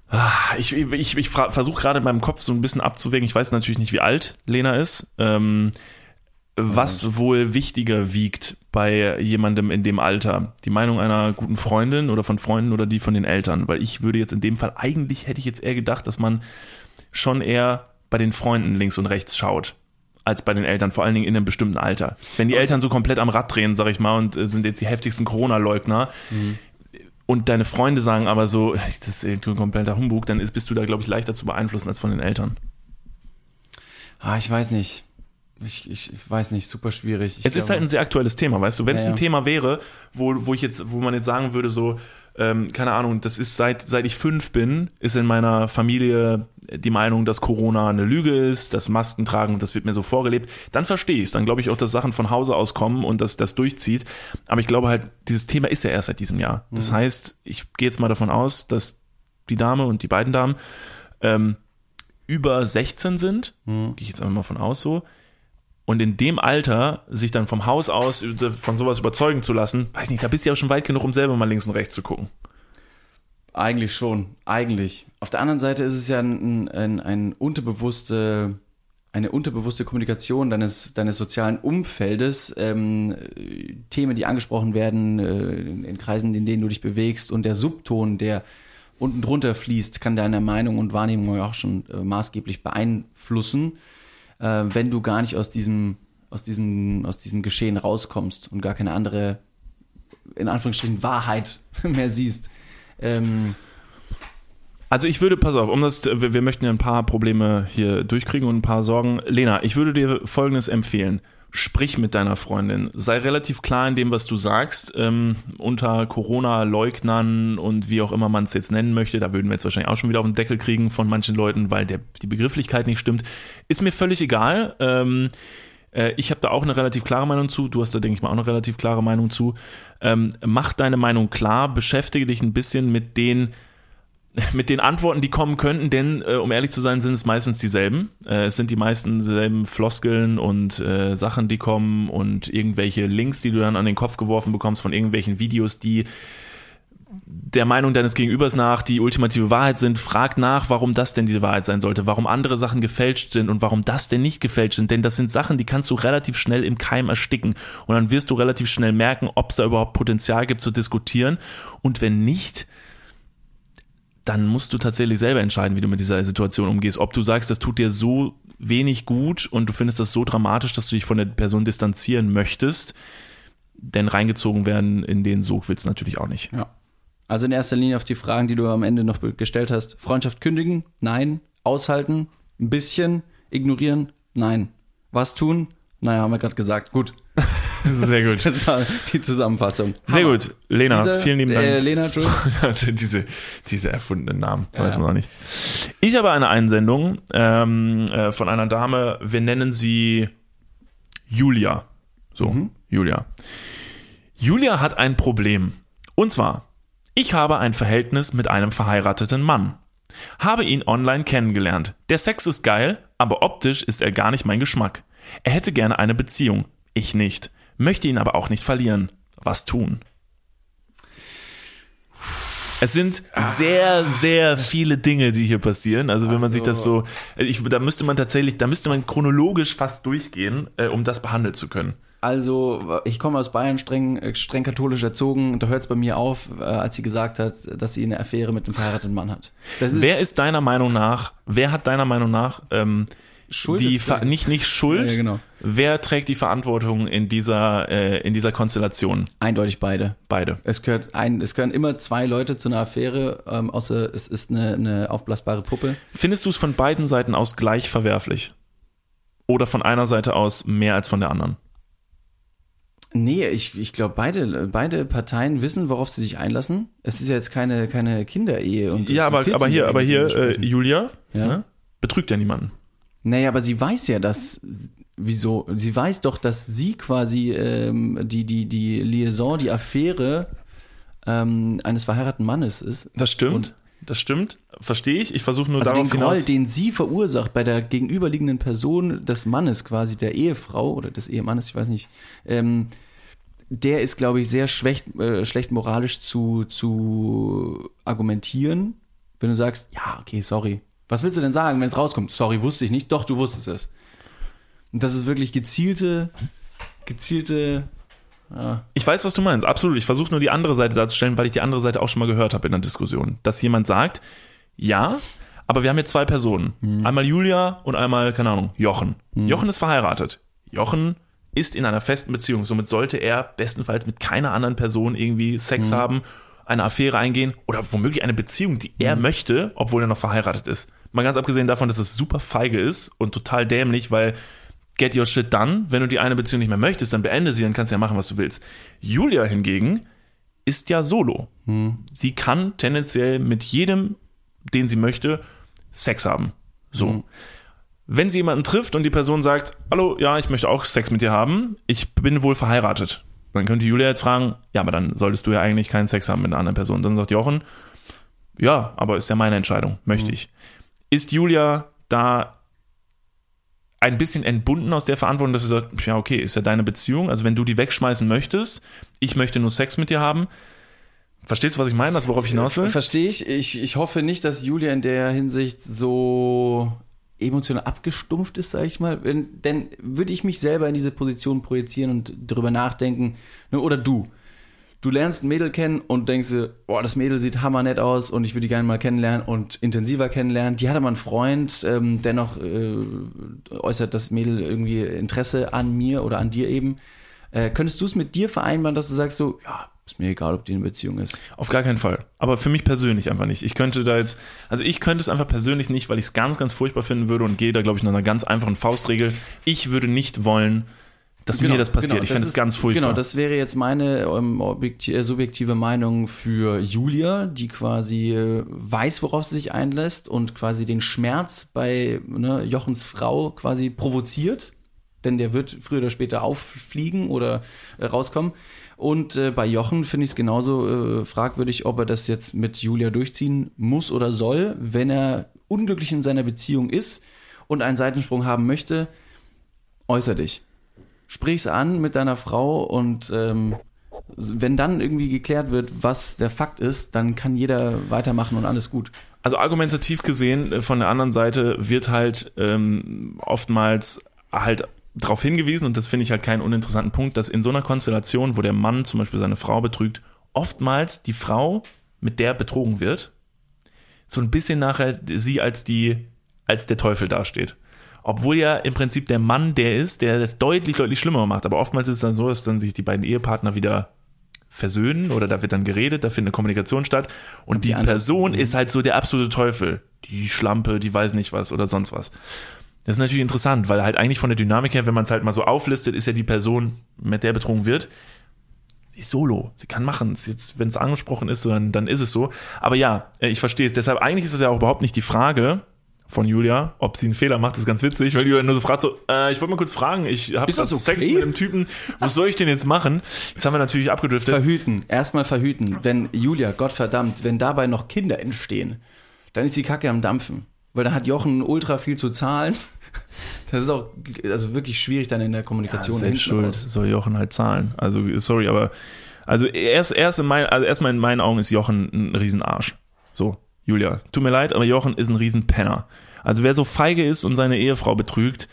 Ah, ich, ich, ich versuche gerade in meinem Kopf so ein bisschen abzuwägen. Ich weiß natürlich nicht, wie alt Lena ist. Ähm, was wohl wichtiger wiegt bei jemandem in dem Alter? Die Meinung einer guten Freundin oder von Freunden oder die von den Eltern? Weil ich würde jetzt in dem Fall, eigentlich hätte ich jetzt eher gedacht, dass man schon eher bei den Freunden links und rechts schaut als bei den Eltern, vor allen Dingen in einem bestimmten Alter. Wenn die Eltern so komplett am Rad drehen, sag ich mal, und äh, sind jetzt die heftigsten Corona-Leugner, mhm. und deine Freunde sagen aber so, das ist ein kompletter Humbug, dann ist, bist du da, glaube ich, leichter zu beeinflussen als von den Eltern. Ah, ich weiß nicht. Ich, ich, ich weiß nicht, super schwierig. Ich es glaube, ist halt ein sehr aktuelles Thema, weißt du? Wenn es ja, ein Thema wäre, wo, wo ich jetzt, wo man jetzt sagen würde, so, ähm, keine Ahnung, das ist seit, seit ich fünf bin, ist in meiner Familie die Meinung, dass Corona eine Lüge ist, dass Masken tragen, das wird mir so vorgelebt, dann verstehe ich es. Dann glaube ich auch, dass Sachen von Hause aus kommen und dass das durchzieht. Aber ich glaube halt, dieses Thema ist ja erst seit diesem Jahr. Das mhm. heißt, ich gehe jetzt mal davon aus, dass die Dame und die beiden Damen ähm, über 16 sind, mhm. gehe ich jetzt einfach mal von aus so und in dem Alter sich dann vom Haus aus von sowas überzeugen zu lassen, weiß nicht, da bist du ja schon weit genug, um selber mal links und rechts zu gucken. Eigentlich schon, eigentlich. Auf der anderen Seite ist es ja ein, ein, ein unterbewusste, eine unterbewusste Kommunikation deines, deines sozialen Umfeldes, ähm, Themen, die angesprochen werden äh, in Kreisen, in denen du dich bewegst und der Subton, der unten drunter fließt, kann deine Meinung und Wahrnehmung auch schon äh, maßgeblich beeinflussen äh, wenn du gar nicht aus diesem, aus diesem, aus diesem Geschehen rauskommst und gar keine andere, in Anführungsstrichen, Wahrheit mehr siehst. Ähm, Also ich würde, pass auf, um das, wir, wir möchten ja ein paar Probleme hier durchkriegen und ein paar Sorgen. Lena, ich würde dir Folgendes empfehlen. Sprich mit deiner Freundin. Sei relativ klar in dem, was du sagst. Ähm, unter Corona-Leugnern und wie auch immer man es jetzt nennen möchte, da würden wir jetzt wahrscheinlich auch schon wieder auf den Deckel kriegen von manchen Leuten, weil der, die Begrifflichkeit nicht stimmt. Ist mir völlig egal. Ähm, äh, ich habe da auch eine relativ klare Meinung zu. Du hast da, denke ich mal, auch eine relativ klare Meinung zu. Ähm, mach deine Meinung klar. Beschäftige dich ein bisschen mit den mit den Antworten, die kommen könnten, denn äh, um ehrlich zu sein, sind es meistens dieselben. Äh, es sind die meisten selben Floskeln und äh, Sachen, die kommen und irgendwelche Links, die du dann an den Kopf geworfen bekommst von irgendwelchen Videos, die der Meinung deines Gegenübers nach die ultimative Wahrheit sind. Frag nach, warum das denn die Wahrheit sein sollte, warum andere Sachen gefälscht sind und warum das denn nicht gefälscht sind. Denn das sind Sachen, die kannst du relativ schnell im Keim ersticken. Und dann wirst du relativ schnell merken, ob es da überhaupt Potenzial gibt zu diskutieren. Und wenn nicht, dann musst du tatsächlich selber entscheiden, wie du mit dieser Situation umgehst. Ob du sagst, das tut dir so wenig gut und du findest das so dramatisch, dass du dich von der Person distanzieren möchtest, denn reingezogen werden in den Sog willst du natürlich auch nicht. ja. Also in erster Linie auf die Fragen, die du am Ende noch gestellt hast. Freundschaft kündigen? Nein. Aushalten? Ein bisschen. Ignorieren? Nein. Was tun? Naja, haben wir gerade gesagt. Gut. Sehr gut. Das war die Zusammenfassung. Sehr Hammer. gut. Lena, Diese, vielen lieben Dank. Äh, Lena, Entschuldigung. Also diese, diese erfundenen Namen, Ja, weiß ja. man auch nicht. Ich habe eine Einsendung ähm, äh, von einer Dame, wir nennen sie Julia. So, Mhm. Julia. Julia hat ein Problem. Und zwar, ich habe ein Verhältnis mit einem verheirateten Mann. Habe ihn online kennengelernt. Der Sex ist geil, aber optisch ist er gar nicht mein Geschmack. Er hätte gerne eine Beziehung. Ich nicht. Möchte ihn aber auch nicht verlieren. Was tun? Es sind sehr, sehr viele Dinge, die hier passieren. Also wenn man sich das so, ich, da müsste man tatsächlich, da müsste man chronologisch fast durchgehen, äh, um das behandeln zu können. Also, ich komme aus Bayern, streng, streng katholisch erzogen. Da hört es bei mir auf, äh, als sie gesagt hat, dass sie eine Affäre mit einem verheirateten Mann hat. Ist, Wer ist deiner Meinung nach, wer hat deiner Meinung nach ähm, Schuld die nicht nicht Schuld? Ja, genau. Wer trägt die Verantwortung in dieser äh, in dieser Konstellation? eindeutig beide. Beide. Es gehört ein, es gehören immer zwei Leute zu einer Affäre, ähm, außer es ist eine, eine aufblasbare Puppe. Findest du es von beiden Seiten aus gleich verwerflich? Oder von einer Seite aus mehr als von der anderen? Nee, ich, ich glaube, beide, beide Parteien wissen, worauf sie sich einlassen. Es ist ja jetzt keine, keine Kinderehe. Und Ja, aber, aber hier, 14-Jährige, aber hier, äh. Julia Ja. ne, betrügt ja niemanden. Naja, aber sie weiß ja, dass. Wieso? Sie weiß doch, dass sie quasi ähm, die, die, die Liaison, die Affäre ähm, eines verheirateten Mannes ist. Das stimmt. Und- das stimmt. Verstehe ich. Ich versuche nur Also den darauf Groll, hinaus. den sie verursacht bei der gegenüberliegenden Person des Mannes, quasi der Ehefrau oder des Ehemannes, ich weiß nicht, ähm, der ist, glaube ich, sehr schlecht, äh, schlecht moralisch zu, zu argumentieren, wenn du sagst, ja, okay, sorry. Was willst du denn sagen, wenn es rauskommt? Sorry, wusste ich nicht. Doch, du wusstest es. Und das ist wirklich gezielte, gezielte, ja, Ich weiß, was du meinst. Absolut. Ich versuche nur die andere Seite darzustellen, weil ich die andere Seite auch schon mal gehört habe in der Diskussion. Dass jemand sagt, ja, aber wir haben hier zwei Personen. Einmal Julia und einmal, keine Ahnung, Jochen. Jochen ist verheiratet. Jochen ist in einer festen Beziehung. Somit sollte er bestenfalls mit keiner anderen Person irgendwie Sex haben, eine Affäre eingehen oder womöglich eine Beziehung, die er möchte, obwohl er noch verheiratet ist. Mal ganz abgesehen davon, dass es super feige ist und total dämlich, weil get your shit done. Wenn du die eine Beziehung nicht mehr möchtest, dann beende sie, dann kannst du ja machen, was du willst. Julia hingegen ist ja solo. Sie kann tendenziell mit jedem, den sie möchte, Sex haben. So. Wenn sie jemanden trifft und die Person sagt, hallo, ja, ich möchte auch Sex mit dir haben, ich bin wohl verheiratet. Dann könnte Julia jetzt fragen, ja, aber dann solltest du ja eigentlich keinen Sex haben mit einer anderen Person. Dann sagt Jochen, ja, aber ist ja meine Entscheidung, möchte ich. Ist Julia da ein bisschen entbunden aus der Verantwortung, dass sie sagt, ja, okay, ist ja deine Beziehung. Also wenn du die wegschmeißen möchtest, ich möchte nur Sex mit dir haben. Verstehst du, was ich meine, also worauf ich hinaus will? Verstehe ich. ich. Ich hoffe nicht, dass Julia in der Hinsicht so emotional abgestumpft ist, sage ich mal. Wenn, denn würde ich mich selber in diese Position projizieren und darüber nachdenken, ne, oder du. Du lernst ein Mädel kennen und denkst dir, boah, das Mädel sieht hammernett aus und ich würde die gerne mal kennenlernen und intensiver kennenlernen. Die hatte mal einen Freund, ähm, dennoch äh, äußert das Mädel irgendwie Interesse an mir oder an dir eben. Äh, könntest du es mit dir vereinbaren, dass du sagst so, ja, ist mir egal, ob die in Beziehung ist. Auf gar keinen Fall. Aber für mich persönlich einfach nicht. Ich könnte da jetzt, also ich könnte es einfach persönlich nicht, weil ich es ganz, ganz furchtbar finden würde und gehe da, glaube ich, nach einer ganz einfachen Faustregel. Ich würde nicht wollen, dass mir das passiert. ich finde es ganz furchtbar. Genau, das wäre jetzt meine ähm, äh, subjektive Meinung für Julia, die quasi äh, weiß, worauf sie sich einlässt und quasi den Schmerz bei ne, Jochens Frau quasi provoziert, denn der wird früher oder später auffliegen oder äh, rauskommen. Und äh, bei Jochen finde ich es genauso äh, fragwürdig, ob er das jetzt mit Julia durchziehen muss oder soll, wenn er unglücklich in seiner Beziehung ist und einen Seitensprung haben möchte. Äußer dich sprich's an mit deiner Frau und ähm, wenn dann irgendwie geklärt wird, was der Fakt ist, dann kann jeder weitermachen und alles gut. Also argumentativ gesehen, äh, von der anderen Seite wird halt ähm, oftmals halt darauf hingewiesen, und das finde ich halt keinen uninteressanten Punkt, dass in so einer Konstellation, wo der Mann zum Beispiel seine Frau betrügt, oftmals die Frau, mit der betrogen wird, so ein bisschen nachher sie als die, als der Teufel dasteht. Obwohl ja im Prinzip der Mann der ist, der das deutlich, deutlich schlimmer macht. Aber oftmals ist es dann so, dass dann sich die beiden Ehepartner wieder versöhnen oder da wird dann geredet, da findet eine Kommunikation statt und, die, die Person ist halt so der absolute Teufel. Die Schlampe, die weiß nicht was oder sonst was. Das ist natürlich interessant, weil halt eigentlich von der Dynamik her, wenn man es halt mal so auflistet, ist ja die Person, mit der betrogen wird, sie ist solo. Sie kann machen. Jetzt, wenn es angesprochen ist, dann, dann ist es so. Aber ja, äh, ich verstehe es. Deshalb, eigentlich ist es ja auch überhaupt nicht die Frage von Julia, ob sie einen Fehler macht, das ist ganz witzig, weil Julia nur so fragt so, äh, ich wollte mal kurz fragen, ich habe okay? Sex mit einem Typen, was soll ich denn jetzt machen? Jetzt haben wir natürlich abgedriftet. Verhüten, erstmal verhüten. Wenn Julia, Gottverdammt, wenn dabei noch Kinder entstehen, dann ist die Kacke am Dampfen. Weil dann hat Jochen ultra viel zu zahlen. Das ist auch also wirklich schwierig dann in der Kommunikation. selbst hinten schuld, soll Jochen halt zahlen. Also, sorry, aber also erst, erst in mein, also erstmal in meinen Augen ist Jochen ein Riesenarsch. So, Julia, tut mir leid, aber Jochen ist ein Riesenpenner. Also wer so feige ist und seine Ehefrau betrügt,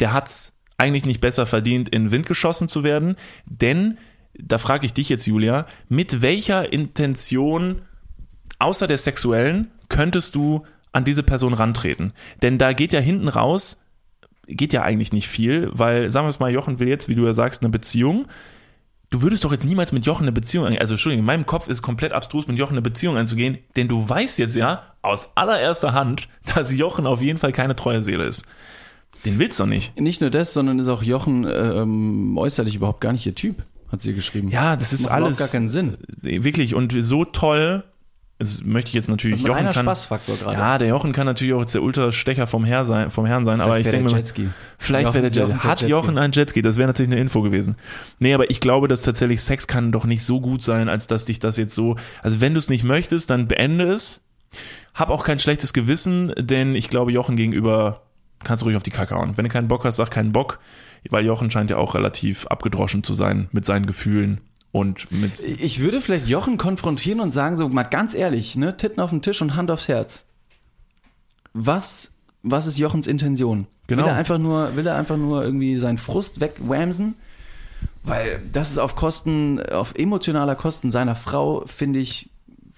der hat's eigentlich nicht besser verdient, in den Wind geschossen zu werden, denn da frage ich dich jetzt, Julia, mit welcher Intention außer der sexuellen könntest du an diese Person rantreten? Denn da geht ja hinten raus, geht ja eigentlich nicht viel, weil, sagen wir es mal, Jochen will jetzt, wie du ja sagst, eine Beziehung. Du würdest doch jetzt niemals mit Jochen eine Beziehung eingehen. Also, Entschuldigung, in meinem Kopf ist es komplett abstrus, mit Jochen eine Beziehung einzugehen, denn du weißt jetzt ja aus allererster Hand, dass Jochen auf jeden Fall keine treue Seele ist. Den willst du nicht. Nicht nur das, sondern ist auch Jochen ähm, äußerlich überhaupt gar nicht ihr Typ, hat sie geschrieben. Ja, das ist Macht alles. gar keinen Sinn. Wirklich, und so toll. Das möchte ich jetzt natürlich. Das ist ein reiner kann, Spaßfaktor gerade. Ja, der Jochen kann natürlich auch jetzt der Ultrastecher vom, Herr sein, vom Herrn sein, aber ich Vielleicht denke mal. Jetski. Vielleicht Jochen- wäre der Jet. Jochen der Hat Jetski. Jochen ein Jetski? Das wäre natürlich eine Info gewesen. Nee, aber ich glaube, dass tatsächlich Sex kann doch nicht so gut sein, als dass dich das jetzt so. Also wenn du es nicht möchtest, dann beende es. Hab auch kein schlechtes Gewissen, denn ich glaube, Jochen gegenüber kannst du ruhig auf die Kacke hauen. Wenn du keinen Bock hast, sag keinen Bock, weil Jochen scheint ja auch relativ abgedroschen zu sein mit seinen Gefühlen und mit. Ich würde vielleicht Jochen konfrontieren und sagen, so mal ganz ehrlich, ne, Titten auf den Tisch und Hand aufs Herz. Was, was ist Jochens Intention? Genau. Will er einfach nur, will er einfach nur irgendwie seinen Frust wegwamsen? Weil das ist auf Kosten, auf emotionaler Kosten seiner Frau, finde ich,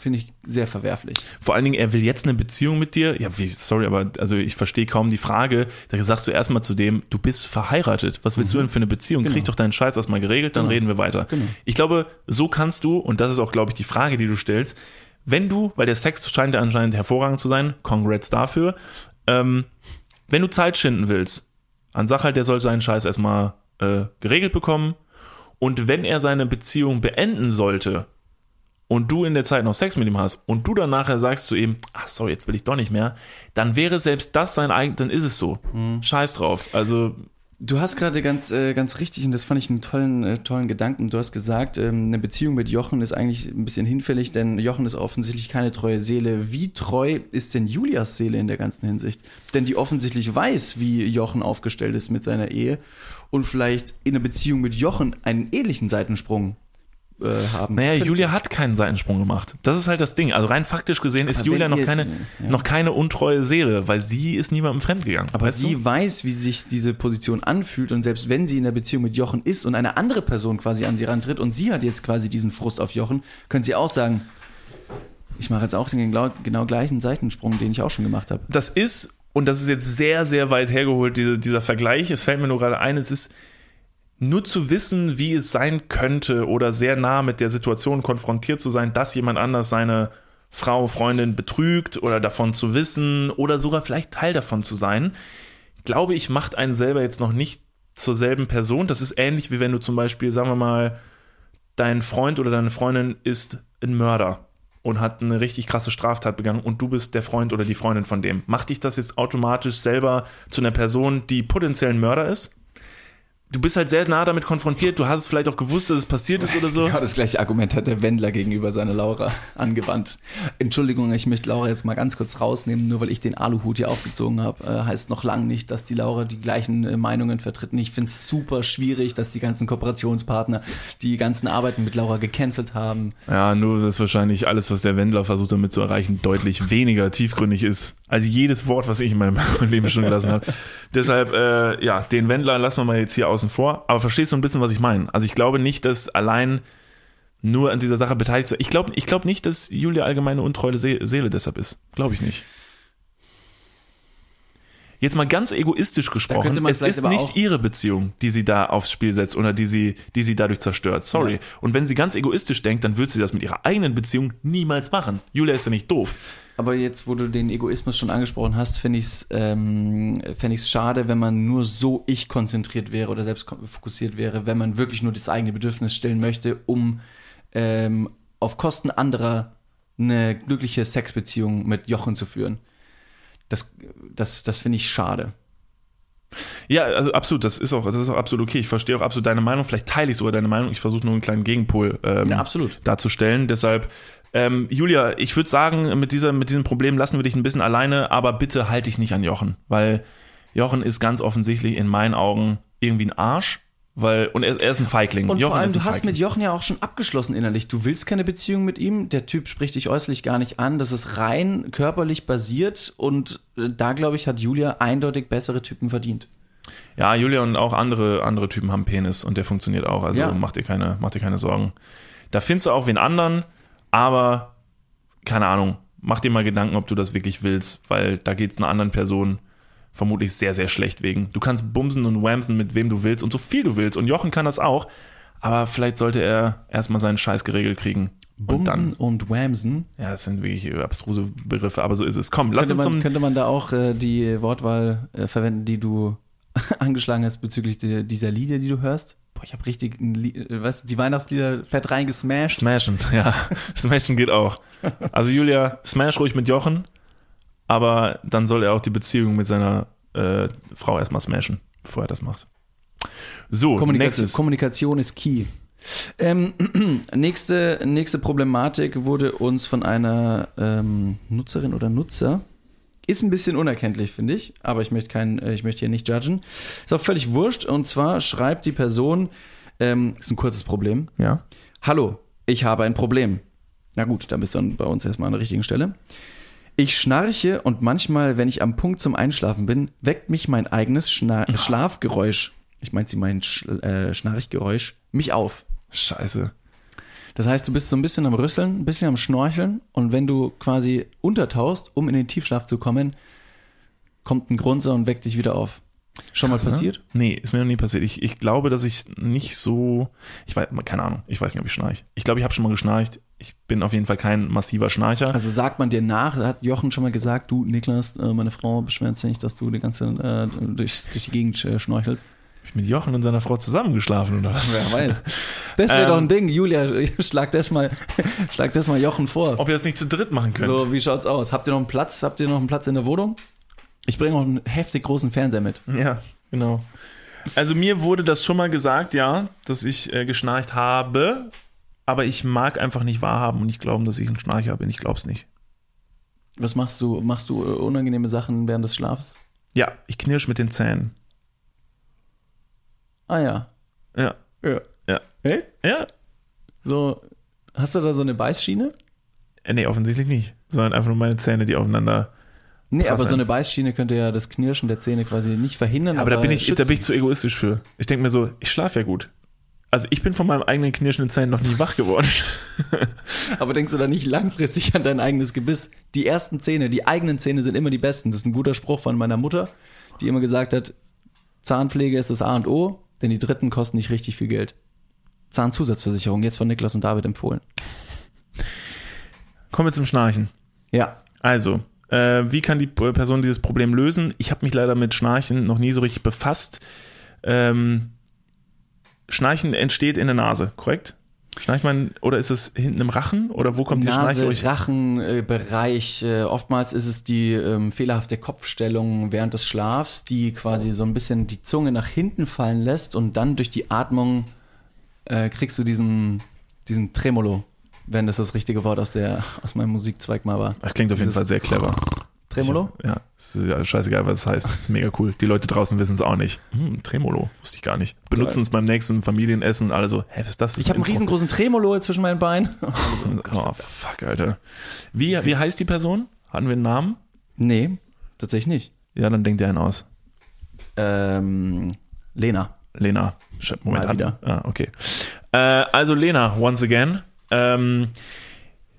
finde ich sehr verwerflich. Vor allen Dingen, er will jetzt eine Beziehung mit dir. Ja, wie, sorry, aber also ich verstehe kaum die Frage. Da sagst du erstmal zu dem, du bist verheiratet. Was willst du denn für eine Beziehung? Krieg doch deinen Scheiß erstmal geregelt, dann Genau. reden wir weiter. Genau. Ich glaube, so kannst du, und das ist auch, glaube ich, die Frage, die du stellst, wenn du, weil der Sex scheint ja anscheinend hervorragend zu sein, congrats dafür, ähm, wenn du Zeit schinden willst, dann sag halt, der soll seinen Scheiß erstmal äh, geregelt bekommen. Und wenn er seine Beziehung beenden sollte, und du in der Zeit noch Sex mit ihm hast und du dann nachher sagst zu ihm, ach sorry, jetzt will ich doch nicht mehr, dann wäre selbst das sein eigen, dann ist es so. Scheiß drauf. Also, Du hast gerade ganz, äh, ganz richtig, und das fand ich einen tollen, äh, tollen Gedanken. Du hast gesagt, ähm, eine Beziehung mit Jochen ist eigentlich ein bisschen hinfällig, denn Jochen ist offensichtlich keine treue Seele. Wie treu ist denn Julias Seele in der ganzen Hinsicht? Denn die offensichtlich weiß, wie Jochen aufgestellt ist mit seiner Ehe und vielleicht in einer Beziehung mit Jochen einen ähnlichen Seitensprung äh, haben. naja, könnte. Julia hat keinen Seitensprung gemacht. Das ist halt das Ding. Also rein faktisch gesehen ist Aber Julia wenn noch keine, ja. noch keine untreue Seele, weil sie ist niemandem fremdgegangen. Aber sie du? weiß, wie sich diese Position anfühlt und selbst wenn sie in der Beziehung mit Jochen ist und eine andere Person quasi an sie rantritt und sie hat jetzt quasi diesen Frust auf Jochen, könnte sie auch sagen, ich mache jetzt auch den genau, genau gleichen Seitensprung, den ich auch schon gemacht habe. das ist, und das ist jetzt sehr, sehr weit hergeholt, diese, dieser Vergleich, es fällt mir nur gerade ein, es ist, nur zu wissen, wie es sein könnte oder sehr nah mit der Situation konfrontiert zu sein, dass jemand anders seine Frau, Freundin betrügt oder davon zu wissen oder sogar vielleicht Teil davon zu sein, glaube ich, macht einen selber jetzt noch nicht zur selben Person. Das ist ähnlich wie wenn du zum Beispiel, sagen wir mal, dein Freund oder deine Freundin ist ein Mörder und hat eine richtig krasse Straftat begangen und du bist der Freund oder die Freundin von dem. Macht dich das jetzt automatisch selber zu einer Person, die potenziell ein Mörder ist? Du bist halt sehr nah damit konfrontiert. Du hast es vielleicht auch gewusst, dass es passiert ist oder so. Ja, das gleiche Argument hat der Wendler gegenüber seiner Laura angewandt. Entschuldigung, ich möchte Laura jetzt mal ganz kurz rausnehmen, nur weil ich den Aluhut hier aufgezogen habe, äh, heißt noch lange nicht, dass die Laura die gleichen äh, Meinungen vertritt. Und ich finde es super schwierig, dass die ganzen Kooperationspartner die ganzen Arbeiten mit Laura gecancelt haben. Ja, nur dass wahrscheinlich alles, was der Wendler versucht damit zu erreichen, deutlich weniger tiefgründig ist. als jedes Wort, was ich in meinem Leben schon gelassen habe. Deshalb, äh, ja, den Wendler lassen wir mal jetzt hier aus außen vor, aber verstehst du ein bisschen, was ich meine? Also ich glaube nicht, dass allein nur an dieser Sache beteiligt ist. Ich glaube ich glaub nicht, dass Julia allgemeine untreue Seele deshalb ist. Glaube ich nicht. Jetzt mal ganz egoistisch gesprochen, es ist nicht ihre Beziehung, die sie da aufs Spiel setzt oder die sie, die sie dadurch zerstört. Sorry. Ja. Und wenn sie ganz egoistisch denkt, dann wird sie das mit ihrer eigenen Beziehung niemals machen. Julia ist ja nicht doof. Aber jetzt, wo du den Egoismus schon angesprochen hast, finde ich es ähm, fänd schade, wenn man nur so ich konzentriert wäre oder selbst fokussiert wäre, wenn man wirklich nur das eigene Bedürfnis stillen möchte, um ähm, auf Kosten anderer eine glückliche Sexbeziehung mit Jochen zu führen. Das, das, das finde ich schade. Ja, also absolut, das ist auch, das ist auch absolut okay. Ich verstehe auch absolut deine Meinung. Vielleicht teile ich sogar deine Meinung. Ich versuche nur einen kleinen Gegenpol ähm, ja, absolut. darzustellen. Deshalb ähm, Julia, ich würde sagen, mit, dieser, mit diesem Problem lassen wir dich ein bisschen alleine, aber bitte halte dich nicht an Jochen, weil Jochen ist ganz offensichtlich in meinen Augen irgendwie ein Arsch. Weil, und er, er ist ein Feigling. Und Jochen vor allem, du hast mit Jochen ja auch schon abgeschlossen innerlich. Du willst keine Beziehung mit ihm. Der Typ spricht dich äußerlich gar nicht an. Das ist rein körperlich basiert. Und äh, da, glaube ich, hat Julia eindeutig bessere Typen verdient. Ja, Julia und auch andere, andere Typen haben Penis und der funktioniert auch. Also ja. mach dir keine, mach dir keine Sorgen. Da findest du auch wen anderen. Aber, keine Ahnung, mach dir mal Gedanken, ob du das wirklich willst, weil da geht es einer anderen Person vermutlich sehr, sehr schlecht wegen. Du kannst bumsen und whamsen mit wem du willst und so viel du willst. Und Jochen kann das auch. Aber vielleicht sollte er erstmal seinen Scheiß geregelt kriegen. Bumsen und, und Whamsen. Ja, das sind wirklich abstruse Begriffe, aber so ist es. Komm, lass könnte uns man, Könnte man da auch äh, die Wortwahl äh, verwenden, die du angeschlagen hast bezüglich de, dieser Lieder, die du hörst? Boah, ich habe richtig, ein Lied, äh, weißt du, die Weihnachtslieder fett reingesmashed. Smashen, ja. Smashen geht auch. Also Julia, smash ruhig mit Jochen, aber dann soll er auch die Beziehung mit seiner äh, Frau erstmal smashen, bevor er das macht. So, Kommunikation, nächstes. Kommunikation ist key. Ähm, nächste, nächste Problematik wurde uns von einer ähm, Nutzerin oder Nutzer ist ein bisschen unerkenntlich, finde ich, aber ich möchte, kein, äh, ich möchte hier nicht judgen. Ist auch völlig wurscht. Und zwar schreibt die Person, ähm, ist ein kurzes Problem. Ja. Hallo, ich habe ein Problem. Na gut, dann bist du dann bei uns erstmal an der richtigen Stelle. Ich schnarche und manchmal, wenn ich am Punkt zum Einschlafen bin, weckt mich mein eigenes Schna Schlafgeräusch. Ich meine, sie meint Sch äh, Schnarchgeräusch, mich auf. Scheiße. Das heißt, du bist so ein bisschen am Rüsseln, ein bisschen am Schnorcheln und wenn du quasi untertauchst, um in den Tiefschlaf zu kommen, kommt ein Grunzer und weckt dich wieder auf. Schon Krass, mal passiert? Ne? Nee, ist mir noch nie passiert. Ich, ich glaube, dass ich nicht so, ich weiß, keine Ahnung, ich weiß nicht, ob ich schnarche. Ich glaube, ich habe schon mal geschnarcht. Ich bin auf jeden Fall kein massiver Schnarcher. Also sagt man dir nach, hat Jochen schon mal gesagt, du Niklas, äh, meine Frau beschwert sich nicht, dass du die ganze äh, durch, durch die Gegend äh, schnorchelst mit Jochen und seiner Frau zusammengeschlafen oder was? Wer weiß. Das wäre ähm, doch ein Ding. Julia, schlag das, mal, schlag das mal Jochen vor. Ob ihr das nicht zu dritt machen könnt. So, wie schaut's aus? Habt ihr noch einen Platz? Habt ihr noch einen Platz in der Wohnung? Ich bringe auch einen heftig großen Fernseher mit. Ja, genau. Also mir wurde das schon mal gesagt, ja, dass ich äh, geschnarcht habe, aber ich mag einfach nicht wahrhaben und nicht glauben, dass ich ein Schnarcher bin. Ich glaub's nicht. Was machst du? Machst du äh, unangenehme Sachen während des Schlafs? Ja, ich knirsch mit den Zähnen. Ah ja. Ja. Ja. Ja. Hey? Ja. So, hast du da so eine Beißschiene? Äh, nee, offensichtlich nicht. Sondern einfach nur meine Zähne, die aufeinander. Nee, aber so eine Beißschiene könnte ja das Knirschen der Zähne quasi nicht verhindern. Aber, aber da bin ich, da bin ich zu egoistisch für. Ich denke mir so, ich schlafe ja gut. Also ich bin von meinem eigenen knirschenden Zähnen noch nie wach geworden. aber denkst du da nicht langfristig an dein eigenes Gebiss? Die ersten Zähne, die eigenen Zähne sind immer die besten. Das ist ein guter Spruch von meiner Mutter, die immer gesagt hat, Zahnpflege ist das A und O denn die dritten kosten nicht richtig viel Geld. Zahnzusatzversicherung, jetzt von Niklas und David empfohlen. Kommen wir zum Schnarchen. Ja. Also, äh, wie kann die Person dieses Problem lösen? Ich habe mich leider mit Schnarchen noch nie so richtig befasst. Ähm, Schnarchen entsteht in der Nase, korrekt? Schnarcht man, oder ist es hinten im Rachen? Oder wo kommt Nase, die Schnarche? Rachenbereich. Äh, oftmals ist es die ähm, fehlerhafte Kopfstellung während des Schlafs, die quasi so ein bisschen die Zunge nach hinten fallen lässt und dann durch die Atmung äh, kriegst du diesen, diesen Tremolo, wenn das das richtige Wort aus, der, aus meinem Musikzweig mal war. Das klingt auf jeden Dieses Fall sehr clever. Tremolo? Ja, ist ja scheißegal, was es heißt. Das ist mega cool. Die Leute draußen wissen es auch nicht. Hm, Tremolo, wusste ich gar nicht. Benutzen es beim nächsten Familienessen. Alle so, hä, was ist das? Ich habe einen riesengroßen Tremolo zwischen meinen Beinen. Oh, fuck, Alter. Wie, wie heißt die Person? Hatten wir einen Namen? Nee, tatsächlich nicht. Ja, dann denkt ihr einen aus. Ähm, Lena. Lena. Moment. Mal wieder. Ah, okay. Äh, also Lena, once again. Ähm,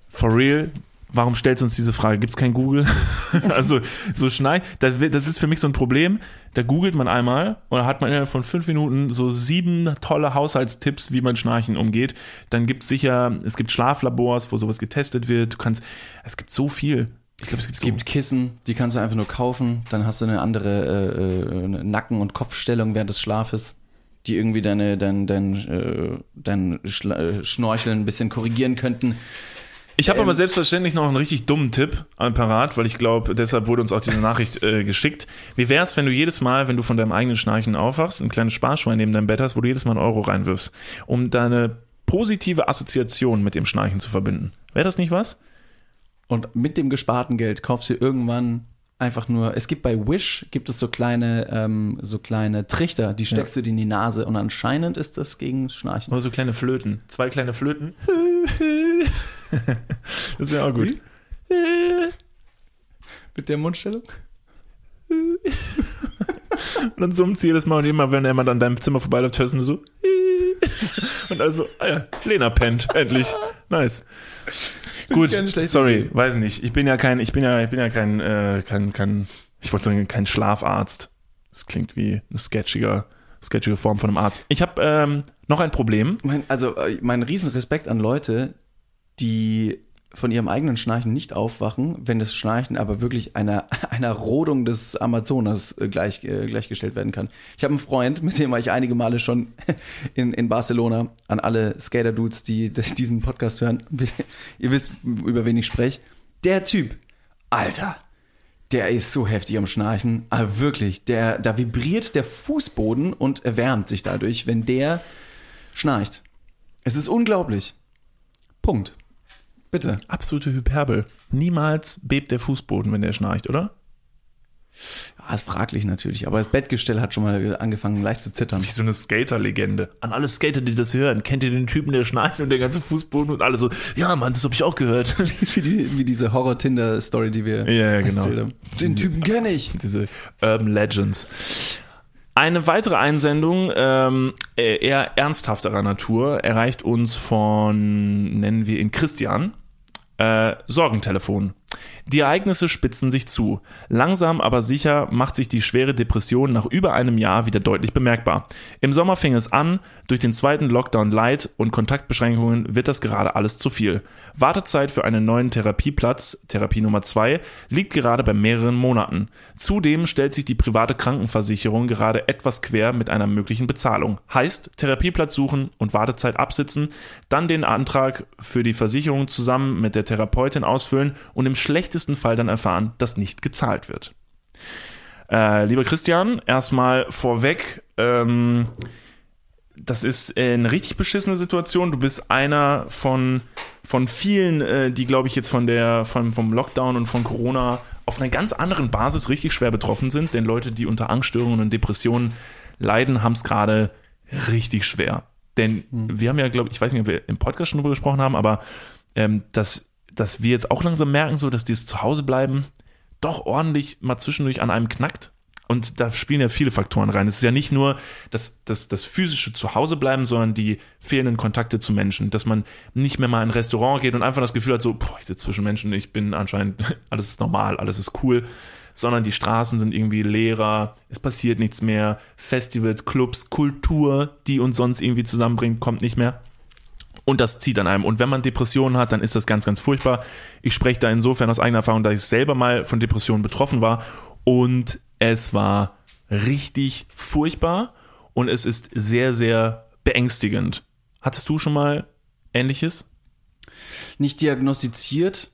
for real, warum stellst du uns diese Frage? Gibt es kein Google? also so schnei, das, ist für mich so ein Problem. Da googelt man einmal und da hat man innerhalb von fünf Minuten so sieben tolle Haushaltstipps, wie man Schnarchen umgeht. Dann gibt es sicher, es gibt Schlaflabors, wo sowas getestet wird. Du kannst, es gibt so viel. Ich glaube, es gibt, Es gibt Kissen, die kannst du einfach nur kaufen. Dann hast du eine andere äh, äh, Nacken- und Kopfstellung während des Schlafes, die irgendwie deine, dein, dein, äh, dein Schla äh, Schnorcheln ein bisschen korrigieren könnten. Ich habe Ähm, aber selbstverständlich noch einen richtig dummen Tipp am parat, weil ich glaube, deshalb wurde uns auch diese Nachricht äh, geschickt. Wie wär's, wenn du jedes Mal, wenn du von deinem eigenen Schnarchen aufwachst, ein kleines Sparschwein neben deinem Bett hast, wo du jedes Mal einen Euro reinwirfst, um deine positive Assoziation mit dem Schnarchen zu verbinden? Wäre das nicht was? Und mit dem gesparten Geld kaufst du irgendwann einfach nur. Es gibt bei Wish gibt es so kleine, ähm, so kleine Trichter, die steckst du dir in die Nase und anscheinend ist das gegen Schnarchen. Oder so kleine Flöten. Zwei kleine Flöten. das ist ja auch gut. Mit der Mundstellung? Und dann summt sie jedes Mal und immer, wenn jemand an deinem Zimmer vorbeiläuft, hörst du nur so. Und also, ah ja, Lena pennt, endlich. Nice. Gut, sorry, weiß nicht. Ich bin ja kein, ich bin ja, ich bin ja kein, äh, kein, kein, ich wollte sagen, kein Schlafarzt. Das klingt wie eine sketchige, sketchige Form von einem Arzt. Ich habe ähm, noch ein Problem. Mein, also äh, mein Riesenrespekt an Leute, die von ihrem eigenen Schnarchen nicht aufwachen, wenn das Schnarchen aber wirklich einer, einer Rodung des Amazonas äh, gleich, äh, gleichgestellt werden kann. Ich habe einen Freund, mit dem war ich einige Male schon in, in Barcelona, an alle Skater-Dudes, die, die diesen Podcast hören. Ihr wisst, über wen ich spreche. Der Typ, Alter, der ist so heftig am Schnarchen. Aber wirklich, der, da vibriert der Fußboden und erwärmt sich dadurch, wenn der schnarcht. Es ist unglaublich. Punkt. Bitte. Absolute Hyperbel. Niemals bebt der Fußboden, wenn der schnarcht, oder? Ja, ist fraglich natürlich, aber das Bettgestell hat schon mal angefangen leicht zu zittern. Wie so eine Skater-Legende. An alle Skater, die das hören, kennt ihr den Typen, der schnarcht und der ganze Fußboden und alle so, ja Mann, das habe ich auch gehört. wie, die, wie diese Horror-Tinder-Story, die wir Ja, ja, genau. erzählt haben. Den Typen kenne ich. Diese Urban Legends. Eine weitere Einsendung, ähm, eher ernsthafterer Natur, erreicht uns von, nennen wir ihn Christian, äh, Sorgentelefon. Die Ereignisse spitzen sich zu. Langsam aber sicher macht sich die schwere Depression nach über einem Jahr wieder deutlich bemerkbar. Im Sommer fing es an, durch den zweiten Lockdown Light und Kontaktbeschränkungen wird das gerade alles zu viel. Wartezeit für einen neuen Therapieplatz, Therapie Nummer zwei, liegt gerade bei mehreren Monaten. Zudem stellt sich die private Krankenversicherung gerade etwas quer mit einer möglichen Bezahlung. Heißt, Therapieplatz suchen und Wartezeit absitzen, dann den Antrag für die Versicherung zusammen mit der Therapeutin ausfüllen und im schlechtesten Fall dann erfahren, dass nicht gezahlt wird. Äh, lieber Christian, erstmal vorweg, ähm, das ist eine richtig beschissene Situation. Du bist einer von, von vielen, äh, die, glaube ich, jetzt von der, von, vom Lockdown und von Corona auf einer ganz anderen Basis richtig schwer betroffen sind. Denn Leute, die unter Angststörungen und Depressionen leiden, haben es gerade richtig schwer. Denn wir haben ja, glaube ich, ich weiß nicht, ob wir im Podcast schon drüber gesprochen haben, aber ähm, dass, dass wir jetzt auch langsam merken, so dass dieses Zuhause bleiben doch ordentlich mal zwischendurch an einem knackt. Und da spielen ja viele Faktoren rein. Es ist ja nicht nur das, das, das physische Zuhausebleiben, sondern die fehlenden Kontakte zu Menschen. Dass man nicht mehr mal in ein Restaurant geht und einfach das Gefühl hat, so, boah, ich sitze zwischen Menschen, ich bin anscheinend, alles ist normal, alles ist cool. Sondern die Straßen sind irgendwie leerer, es passiert nichts mehr. Festivals, Clubs, Kultur, die uns sonst irgendwie zusammenbringt, kommt nicht mehr. Und das zieht an einem. Und wenn man Depressionen hat, dann ist das ganz, ganz furchtbar. Ich spreche da insofern aus eigener Erfahrung, dass ich selber mal von Depressionen betroffen war. Und es war richtig furchtbar und es ist sehr, sehr beängstigend. Hattest du schon mal Ähnliches? Nicht diagnostiziert,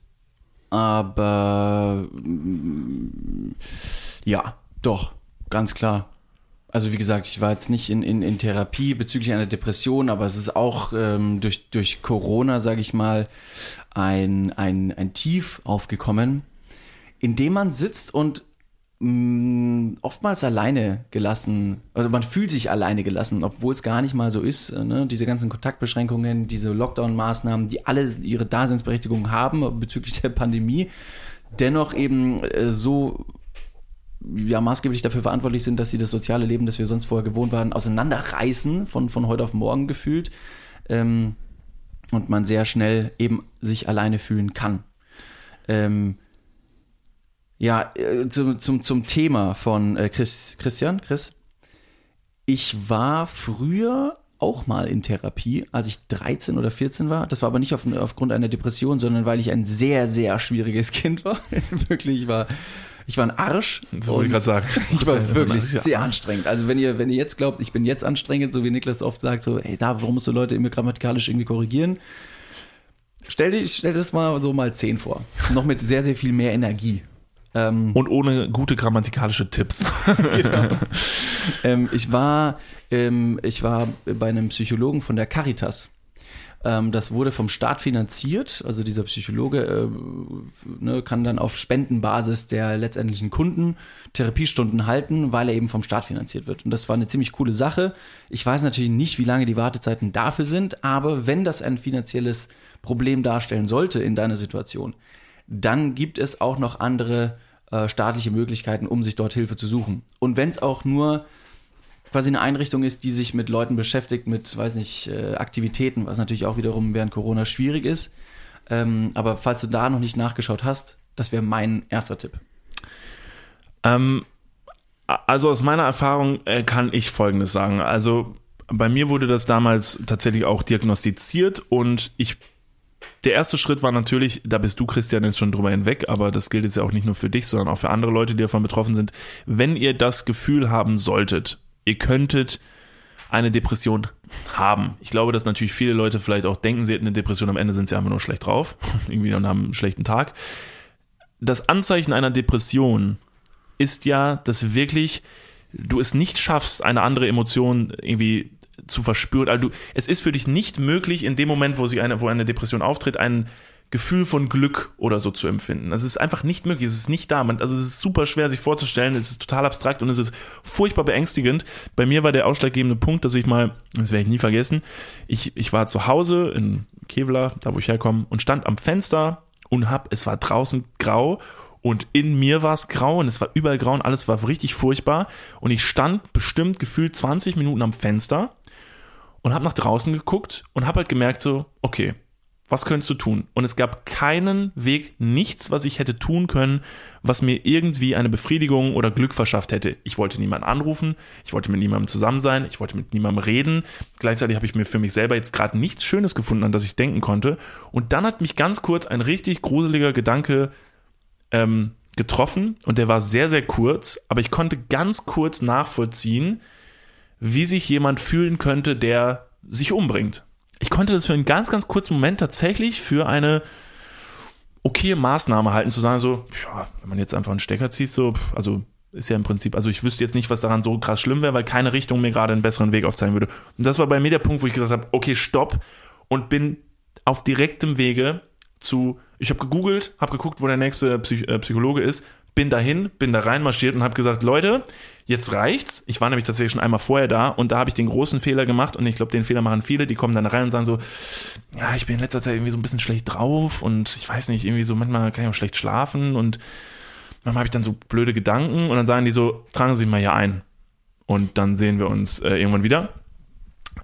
aber mm, ja, doch, ganz klar. Also wie gesagt, ich war jetzt nicht in, in, in Therapie bezüglich einer Depression, aber es ist auch ähm, durch, durch Corona, sage ich mal, ein, ein, ein Tief aufgekommen, in dem man sitzt und mh, mm, oftmals alleine gelassen, also man fühlt sich alleine gelassen, obwohl es gar nicht mal so ist. Ne? Diese ganzen Kontaktbeschränkungen, diese Lockdown-Maßnahmen, die alle ihre Daseinsberechtigung haben bezüglich der Pandemie, dennoch eben äh, so ja maßgeblich dafür verantwortlich sind, dass sie das soziale Leben, das wir sonst vorher gewohnt waren, auseinanderreißen von, von heute auf morgen gefühlt ähm, und man sehr schnell eben sich alleine fühlen kann. Ähm, ja, äh, zum, zum, zum Thema von äh, Chris, Christian, Chris. Ich war früher auch mal in Therapie, als ich 13 oder 14 war. Das war aber nicht auf, aufgrund einer Depression, sondern weil ich ein sehr, sehr schwieriges Kind war. Wirklich, ich war, ich war ein Arsch. Das wollte ich gerade sagen. Ich war wirklich sehr anstrengend. Also wenn ihr, wenn ihr jetzt glaubt, ich bin jetzt anstrengend, so wie Niklas oft sagt, so, ey, da, warum musst du Leute immer grammatikalisch irgendwie korrigieren? Stell dir, stell dir das mal so mal 10 vor. Noch mit sehr, sehr viel mehr Energie. Ähm, Und ohne gute grammatikalische Tipps. ähm, ich war, ähm, ich war bei einem Psychologen von der Caritas. Ähm, das wurde vom Staat finanziert. Also dieser Psychologe äh, ne, kann dann auf Spendenbasis der letztendlichen Kunden Therapiestunden halten, weil er eben vom Staat finanziert wird. Und das war eine ziemlich coole Sache. Ich weiß natürlich nicht, wie lange die Wartezeiten dafür sind, aber wenn das ein finanzielles Problem darstellen sollte in deiner Situation, dann gibt es auch noch andere äh, staatliche Möglichkeiten, um sich dort Hilfe zu suchen. Und wenn es auch nur quasi eine Einrichtung ist, die sich mit Leuten beschäftigt, mit, weiß nicht, äh, Aktivitäten, was natürlich auch wiederum während Corona schwierig ist. Ähm, aber falls du da noch nicht nachgeschaut hast, das wäre mein erster Tipp. Ähm, also aus meiner Erfahrung äh, kann ich Folgendes sagen. Also bei mir wurde das damals tatsächlich auch diagnostiziert und ich der erste Schritt war natürlich, da bist du Christian jetzt schon drüber hinweg, aber das gilt jetzt ja auch nicht nur für dich, sondern auch für andere Leute, die davon betroffen sind. Wenn ihr das Gefühl haben solltet, ihr könntet eine Depression haben. Ich glaube, dass natürlich viele Leute vielleicht auch denken, sie hätten eine Depression, am Ende sind sie einfach nur schlecht drauf, irgendwie und haben einen schlechten Tag. Das Anzeichen einer Depression ist ja, dass wirklich du es nicht schaffst, eine andere Emotion irgendwie zu verspüren. Also du, es ist für dich nicht möglich, in dem Moment, wo sich eine, wo eine Depression auftritt, ein Gefühl von Glück oder so zu empfinden. Das ist einfach nicht möglich. Es ist nicht da. Man, also es ist super schwer, sich vorzustellen. Es ist total abstrakt und es ist furchtbar beängstigend. Bei mir war der ausschlaggebende Punkt, dass ich mal, das werde ich nie vergessen, ich, ich war zu Hause in Kevlar, da wo ich herkomme, und stand am Fenster und hab, es war draußen grau und in mir war es grau und es war überall grau und alles war richtig furchtbar. Und ich stand bestimmt gefühlt 20 Minuten am Fenster und habe nach draußen geguckt und habe halt gemerkt so, okay, was könntest du tun? Und es gab keinen Weg, nichts, was ich hätte tun können, was mir irgendwie eine Befriedigung oder Glück verschafft hätte. Ich wollte niemanden anrufen, ich wollte mit niemandem zusammen sein, ich wollte mit niemandem reden. Gleichzeitig habe ich mir für mich selber jetzt gerade nichts Schönes gefunden, an das ich denken konnte. Und dann hat mich ganz kurz ein richtig gruseliger Gedanke ähm, getroffen und der war sehr, sehr kurz, aber ich konnte ganz kurz nachvollziehen, wie sich jemand fühlen könnte, der sich umbringt. Ich konnte das für einen ganz, ganz kurzen Moment tatsächlich für eine okaye Maßnahme halten, zu sagen so, ja, wenn man jetzt einfach einen Stecker zieht, so, also ist ja im Prinzip, also ich wüsste jetzt nicht, was daran so krass schlimm wäre, weil keine Richtung mir gerade einen besseren Weg aufzeigen würde. Und das war bei mir der Punkt, wo ich gesagt habe, okay, stopp und bin auf direktem Wege zu, ich habe gegoogelt, habe geguckt, wo der nächste Psych äh, Psychologe ist, bin dahin, bin da reinmarschiert und habe gesagt, Leute, jetzt reicht's. Ich war nämlich tatsächlich schon einmal vorher da und da habe ich den großen Fehler gemacht und ich glaube, den Fehler machen viele, die kommen dann rein und sagen so, ja, ich bin in letzter Zeit irgendwie so ein bisschen schlecht drauf und ich weiß nicht, irgendwie so manchmal kann ich auch schlecht schlafen und manchmal habe ich dann so blöde Gedanken und dann sagen die so, tragen Sie sich mal hier ein. Und dann sehen wir uns äh, irgendwann wieder.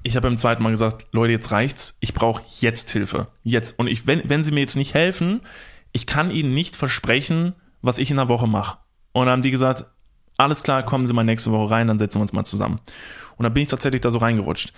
Ich habe beim zweiten Mal gesagt, Leute, jetzt reicht's. Ich brauche jetzt Hilfe. Jetzt. Und ich, wenn, wenn Sie mir jetzt nicht helfen, ich kann Ihnen nicht versprechen, was ich in einer Woche mache. Und dann haben die gesagt, alles klar, kommen Sie mal nächste Woche rein, dann setzen wir uns mal zusammen. Und dann bin ich tatsächlich da so reingerutscht.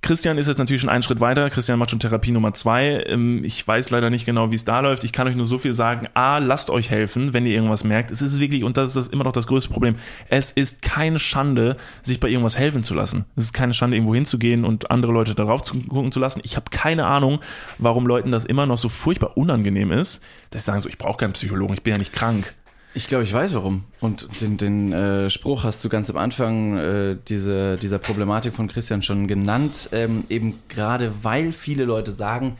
Christian ist jetzt natürlich schon einen Schritt weiter. Christian macht schon Therapie Nummer zwei. Ähm, ich weiß leider nicht genau, wie es da läuft. Ich kann euch nur so viel sagen. A, lasst euch helfen, wenn ihr irgendwas merkt. Es ist wirklich, und das ist immer noch das größte Problem, es ist keine Schande, sich bei irgendwas helfen zu lassen. Es ist keine Schande, irgendwo hinzugehen und andere Leute darauf zu gucken zu lassen. Ich habe keine Ahnung, warum Leuten das immer noch so furchtbar unangenehm ist, dass sie sagen so, ich brauche keinen Psychologen, ich bin ja nicht krank. Ich glaube, ich weiß warum. Und den, den äh, Spruch hast du ganz am Anfang äh, diese, dieser Problematik von Christian schon genannt. Ähm, eben gerade weil viele Leute sagen,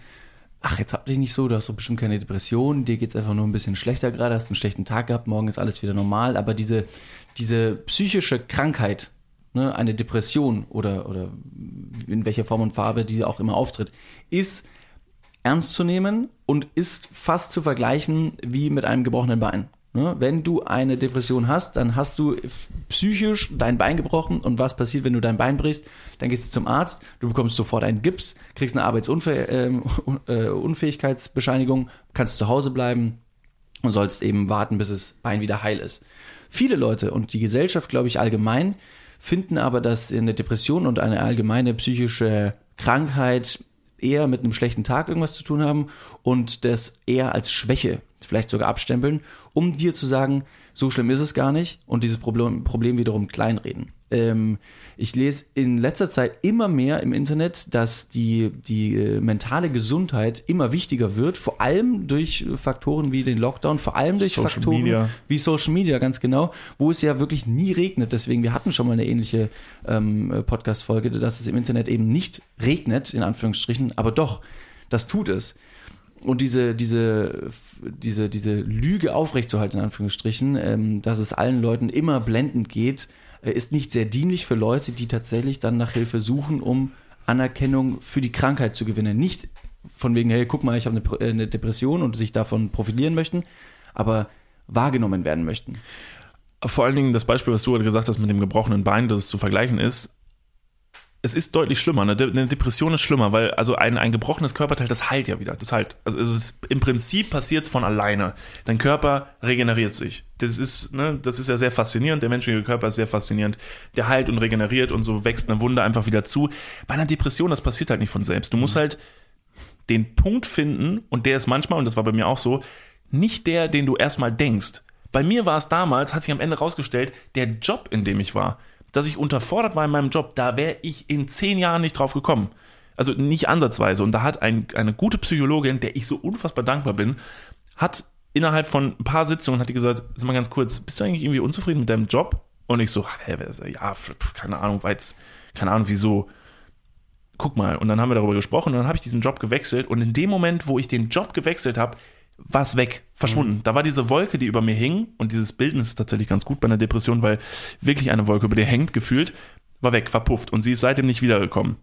ach, jetzt hab dich nicht so, du hast doch bestimmt keine Depression, dir geht's einfach nur ein bisschen schlechter gerade, hast einen schlechten Tag gehabt, morgen ist alles wieder normal. Aber diese, diese psychische Krankheit, ne, eine Depression oder, oder in welcher Form und Farbe die auch immer auftritt, ist ernst zu nehmen und ist fast zu vergleichen wie mit einem gebrochenen Bein. Ne? Wenn du eine Depression hast, dann hast du psychisch dein Bein gebrochen und was passiert, wenn du dein Bein brichst? Dann gehst du zum Arzt, du bekommst sofort einen Gips, kriegst eine Arbeitsunfähigkeitsbescheinigung, ähm, äh, kannst zu Hause bleiben und sollst eben warten, bis das Bein wieder heil ist. Viele Leute und die Gesellschaft, glaube ich, allgemein, finden aber, dass eine Depression und eine allgemeine psychische Krankheit eher mit einem schlechten Tag irgendwas zu tun haben und das eher als Schwäche vielleicht sogar abstempeln, um dir zu sagen, so schlimm ist es gar nicht und dieses Problem, Problem wiederum kleinreden. Ähm, ich lese in letzter Zeit immer mehr im Internet, dass die, die äh, mentale Gesundheit immer wichtiger wird, vor allem durch Faktoren wie den Lockdown, vor allem durch Social Faktoren Media. wie Social Media, ganz genau, wo es ja wirklich nie regnet. Deswegen, wir hatten schon mal eine ähnliche ähm, Podcast-Folge, dass es im Internet eben nicht regnet, in Anführungsstrichen, aber doch, das tut es und diese, diese, diese, diese Lüge aufrechtzuerhalten, in Anführungsstrichen, ähm, dass es allen Leuten immer blendend geht, äh, ist nicht sehr dienlich für Leute, die tatsächlich dann nach Hilfe suchen, um Anerkennung für die Krankheit zu gewinnen. Nicht von wegen, hey, guck mal, ich habe eine, äh, eine Depression und sich davon profilieren möchten, aber wahrgenommen werden möchten. Vor allen Dingen das Beispiel, was du gerade gesagt hast mit dem gebrochenen Bein, das es zu vergleichen ist, es ist deutlich schlimmer. Eine, De eine, Depression ist schlimmer, weil also ein, ein gebrochenes Körperteil, das heilt ja wieder. Das heilt. Also es ist, im Prinzip passiert es von alleine. Dein Körper regeneriert sich. Das ist, ne, das ist ja sehr faszinierend. Der menschliche Körper ist sehr faszinierend. Der heilt und regeneriert und so wächst eine Wunde einfach wieder zu. Bei einer Depression, das passiert halt nicht von selbst. Du musst mhm. halt den Punkt finden, und der ist manchmal, und das war bei mir auch so, nicht der, den du erstmal denkst. Bei mir war es damals, hat sich am Ende rausgestellt, der Job, in dem ich war dass ich unterfordert war in meinem Job, da wäre ich in zehn Jahren nicht drauf gekommen. Also nicht ansatzweise. Und da hat ein, eine gute Psychologin, der ich so unfassbar dankbar bin, hat innerhalb von ein paar Sitzungen hat die gesagt, sag mal ganz kurz, bist du eigentlich irgendwie unzufrieden mit deinem Job? Und ich so, hä, ja, keine Ahnung, weil keine Ahnung, wieso. Guck mal, und dann haben wir darüber gesprochen und dann habe ich diesen Job gewechselt und in dem Moment, wo ich den Job gewechselt habe, war es weg, verschwunden. Mhm. Da war diese Wolke, die über mir hing, und dieses Bilden ist tatsächlich ganz gut bei einer Depression, weil wirklich eine Wolke über dir hängt, gefühlt, war weg, verpufft. Und sie ist seitdem nicht wiedergekommen.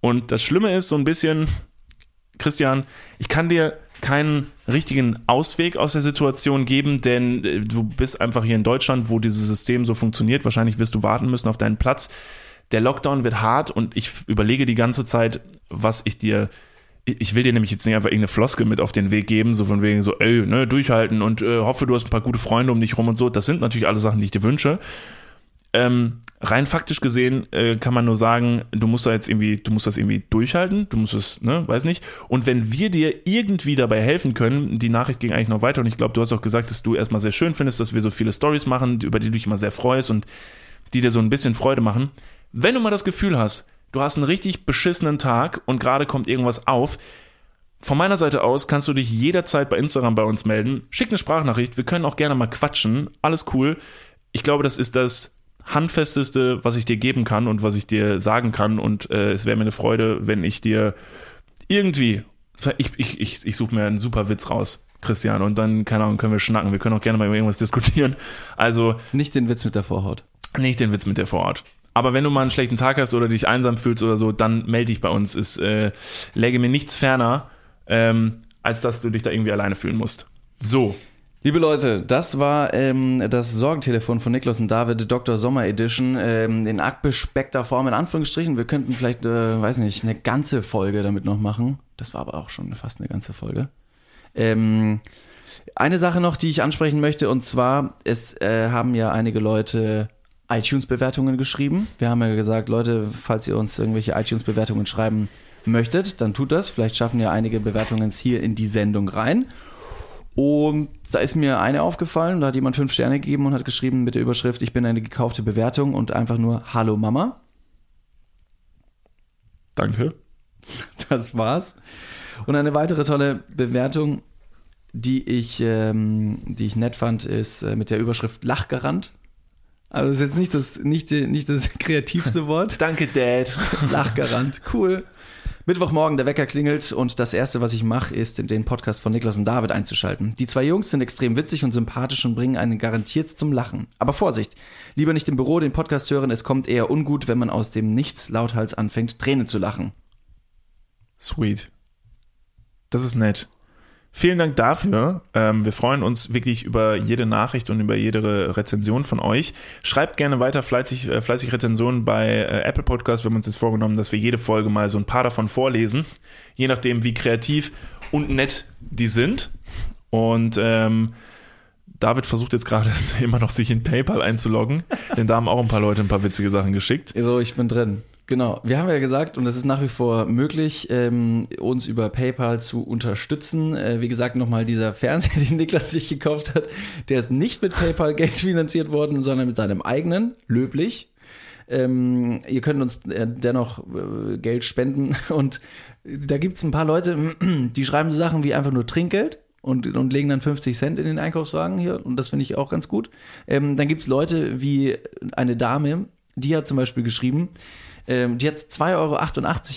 Und das Schlimme ist so ein bisschen, Christian, ich kann dir keinen richtigen Ausweg aus der Situation geben, denn äh, du bist einfach hier in Deutschland, wo dieses System so funktioniert. Wahrscheinlich wirst du warten müssen auf deinen Platz. Der Lockdown wird hart und ich überlege die ganze Zeit, was ich dir ich will dir nämlich jetzt nicht einfach irgendeine Floskel mit auf den Weg geben, so von wegen so, ey, ne, durchhalten und äh, hoffe, du hast ein paar gute Freunde um dich rum und so. Das sind natürlich alle Sachen, die ich dir wünsche. Ähm, rein faktisch gesehen äh, kann man nur sagen, du musst da jetzt irgendwie, du musst das irgendwie durchhalten, du musst es, ne, weiß nicht. Und wenn wir dir irgendwie dabei helfen können, die Nachricht ging eigentlich noch weiter und ich glaube, du hast auch gesagt, dass du erstmal sehr schön findest, dass wir so viele Stories machen, über die du dich immer sehr freust und die dir so ein bisschen Freude machen. Wenn du mal das Gefühl hast, du hast einen richtig beschissenen Tag und gerade kommt irgendwas auf. Von meiner Seite aus kannst du dich jederzeit bei Instagram bei uns melden. Schick eine Sprachnachricht, wir können auch gerne mal quatschen. Alles cool. Ich glaube, das ist das handfesteste, was ich dir geben kann und was ich dir sagen kann. Und äh, es wäre mir eine Freude, wenn ich dir irgendwie, ich, ich, ich, ich suche mir einen super Witz raus. Christian, und dann, keine Ahnung, können wir schnacken. Wir können auch gerne mal über irgendwas diskutieren. Also. Nicht den Witz mit der Vorhaut. Nicht den Witz mit der Vorhaut. Aber wenn du mal einen schlechten Tag hast oder dich einsam fühlst oder so, dann melde dich bei uns. Es äh, läge mir nichts ferner, ähm, als dass du dich da irgendwie alleine fühlen musst. So. Liebe Leute, das war ähm, das Sorgentelefon von Niklas und David, Dr. Sommer Edition, ähm, in abgespeckter Form, in Anführungsstrichen. Wir könnten vielleicht, äh, weiß nicht, eine ganze Folge damit noch machen. Das war aber auch schon fast eine ganze Folge. Ähm, eine Sache noch, die ich ansprechen möchte, und zwar, es äh, haben ja einige Leute iTunes-Bewertungen geschrieben. Wir haben ja gesagt, Leute, falls ihr uns irgendwelche iTunes-Bewertungen schreiben möchtet, dann tut das. Vielleicht schaffen ja einige Bewertungen hier in die Sendung rein. Und da ist mir eine aufgefallen, da hat jemand fünf Sterne gegeben und hat geschrieben mit der Überschrift, ich bin eine gekaufte Bewertung und einfach nur Hallo Mama. Danke. Das war's. Und eine weitere tolle Bewertung, die ich, ähm, die ich nett fand, ist äh, mit der Überschrift Lachgarant. Also das ist jetzt nicht das, nicht, nicht das kreativste Wort. Danke, Dad. Lachgarant, cool. Mittwochmorgen, der Wecker klingelt und das erste, was ich mache, ist, in den Podcast von Niklas und David einzuschalten. Die zwei Jungs sind extrem witzig und sympathisch und bringen einen garantiert zum Lachen. Aber Vorsicht, lieber nicht im Büro den Podcast hören, es kommt eher ungut, wenn man aus dem Nichts lauthals anfängt, Tränen zu lachen. Sweet. Das ist nett. Vielen Dank dafür. Ähm, wir freuen uns wirklich über jede Nachricht und über jede Rezension von euch. Schreibt gerne weiter fleißig, äh, fleißig Rezensionen bei äh, Apple Podcast. Wir haben uns jetzt vorgenommen, dass wir jede Folge mal so ein paar davon vorlesen. Je nachdem, wie kreativ und nett die sind. Und ähm, David versucht jetzt gerade immer noch sich in PayPal einzuloggen, denn da haben auch ein paar Leute ein paar witzige Sachen geschickt. Also ich bin drin. Genau, wir haben ja gesagt, und es ist nach wie vor möglich, ähm, uns über PayPal zu unterstützen. Äh, wie gesagt, nochmal dieser Fernseher, den Niklas sich gekauft hat, der ist nicht mit PayPal Geld finanziert worden, sondern mit seinem eigenen, löblich. Ähm, ihr könnt uns äh, dennoch äh, Geld spenden und da gibt's ein paar Leute, die schreiben so Sachen wie einfach nur Trinkgeld und, und legen dann 50 Cent in den Einkaufswagen hier und das finde ich auch ganz gut. Ähm, dann gibt's Leute wie eine Dame, die hat zum Beispiel geschrieben, ähm, die hat 2,88 Euro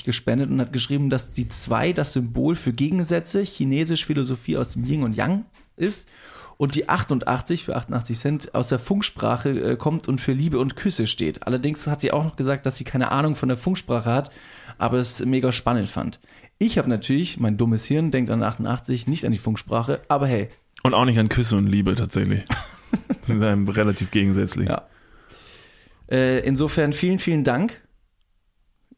gespendet und hat geschrieben, dass die 2 das Symbol für Gegensätze, chinesisch Philosophie aus dem Yin und Yang ist. Und die 88 für 88 Cent aus der Funksprache äh, kommt und für Liebe und Küsse steht. Allerdings hat sie auch noch gesagt, dass sie keine Ahnung von der Funksprache hat, aber es mega spannend fand. Ich habe natürlich, mein dummes Hirn denkt an 88, nicht an die Funksprache, aber hey. Und auch nicht an Küsse und Liebe tatsächlich. sind einem relativ gegensätzlich. Ja. Äh, insofern vielen, vielen Dank.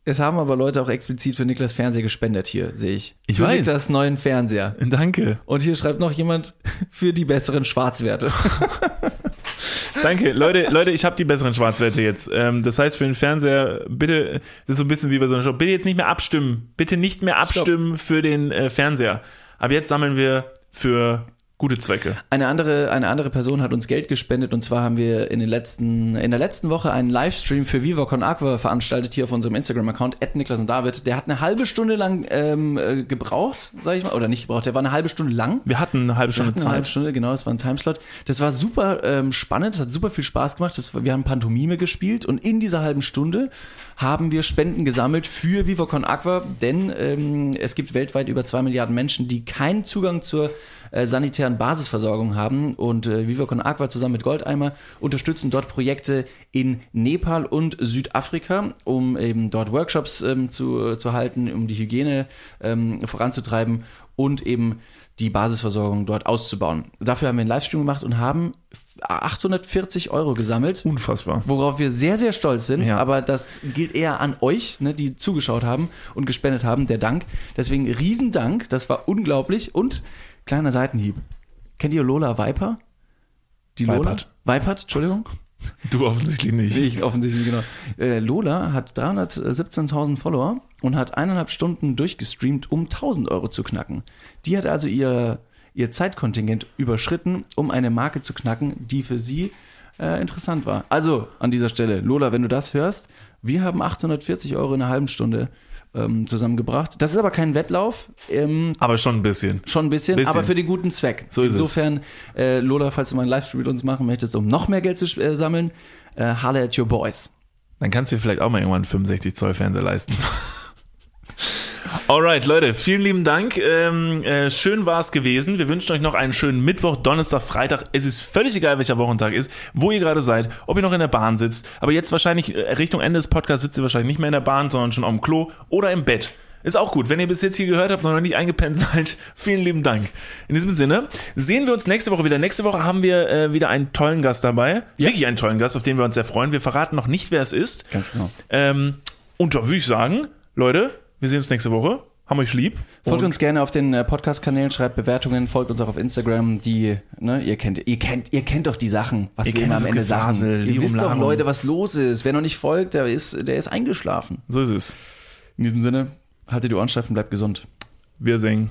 Es haben aber Leute auch explizit für Niklas Fernseher gespendet hier, sehe ich. Ich für weiß. Niklas neuen Fernseher. Danke. Und hier schreibt noch jemand für die besseren Schwarzwerte. Danke. Leute, Leute, ich habe die besseren Schwarzwerte jetzt. Ähm, das heißt, für den Fernseher, bitte, das ist so ein bisschen wie bei so einer Show, bitte jetzt nicht mehr abstimmen. Bitte nicht mehr abstimmen für den äh, Fernseher. Aber jetzt sammeln wir für gute Zwecke. Eine andere, eine andere Person hat uns Geld gespendet und zwar haben wir in den letzten, in der letzten Woche einen Livestream für Viva Con Aqua veranstaltet hier auf unserem Instagram-Account, Niklas und David. Der hat eine halbe Stunde lang ähm, äh, gebraucht, sag ich mal, oder nicht gebraucht, der war eine halbe Stunde lang. Wir hatten eine halbe Stunde hatten eine halbe Zeit. Stunde, genau, das war ein Timeslot. Das war super ähm, spannend, das hat super viel Spaß gemacht. Das, wir haben Pantomime gespielt und in dieser halben Stunde haben wir Spenden gesammelt für Viva Con Aqua, denn ähm, es gibt weltweit über zwei Milliarden Menschen, die keinen Zugang zur äh, sanitären Basisversorgung haben. Und äh, Viva Con Aqua zusammen mit Goldeimer unterstützen dort Projekte in Nepal und Südafrika, um eben dort Workshops ähm, zu, äh, zu halten, um die Hygiene ähm, voranzutreiben und eben die Basisversorgung dort auszubauen. Dafür haben wir einen Livestream gemacht und haben 840 Euro gesammelt. Unfassbar. Worauf wir sehr, sehr stolz sind, Ja. aber das gilt eher an euch, ne, die zugeschaut haben und gespendet haben, der Dank. Deswegen Riesendank, das war unglaublich und kleiner Seitenhieb. Kennt ihr Lola Viper? Die Lola? Weipert. Weipert, Entschuldigung. Du offensichtlich nicht. Ich offensichtlich, genau. Äh, Lola hat 317.000 Follower und hat eineinhalb Stunden durchgestreamt, um 1000 Euro zu knacken. Die hat also ihr, ihr Zeitkontingent überschritten, um eine Marke zu knacken, die für sie äh, interessant war. Also an dieser Stelle, Lola, wenn du das hörst, wir haben 840 Euro in einer halben Stunde ähm, zusammengebracht. Das ist aber kein Wettlauf. Ähm, Aber schon ein bisschen. Schon ein bisschen, Bisschen. aber für den guten Zweck. So ist es. Insofern, äh, Lola, falls du mal einen Livestream mit uns machen möchtest, um noch mehr Geld zu äh, sammeln, äh, holla at your boys. Dann kannst du dir vielleicht auch mal irgendwann einen 65 Zoll Fernseher leisten. Alright, Leute, vielen lieben Dank. Ähm, äh, schön war es gewesen. Wir wünschen euch noch einen schönen Mittwoch, Donnerstag, Freitag. Es ist völlig egal, welcher Wochentag ist, wo ihr gerade seid, ob ihr noch in der Bahn sitzt. Aber jetzt wahrscheinlich äh, Richtung Ende des Podcasts sitzt ihr wahrscheinlich nicht mehr in der Bahn, sondern schon dem Klo oder im Bett. Ist auch gut. Wenn ihr bis jetzt hier gehört habt und noch nicht eingepennt seid, vielen lieben Dank. In diesem Sinne, sehen wir uns nächste Woche wieder. Nächste Woche haben wir äh, wieder einen tollen Gast dabei. Ja. Wirklich einen tollen Gast, auf den wir uns sehr freuen. Wir verraten noch nicht, wer es ist. Ganz genau. Ähm, und da würde ich sagen, Leute, wir sehen uns nächste Woche. Haben euch lieb. Folgt uns gerne auf den äh, Podcast-Kanälen, schreibt Bewertungen, folgt uns auch auf Instagram. Die, ne, ihr kennt, ihr kennt, ihr kennt doch die Sachen, was Ihr wir immer am Ende Gefasel, sagen. die Ihr wisst doch. Leute, was los ist. Wer noch nicht folgt, der ist, der ist eingeschlafen. So ist es. In diesem Sinne, haltet die Ohren steif und bleibt gesund. Wir singen.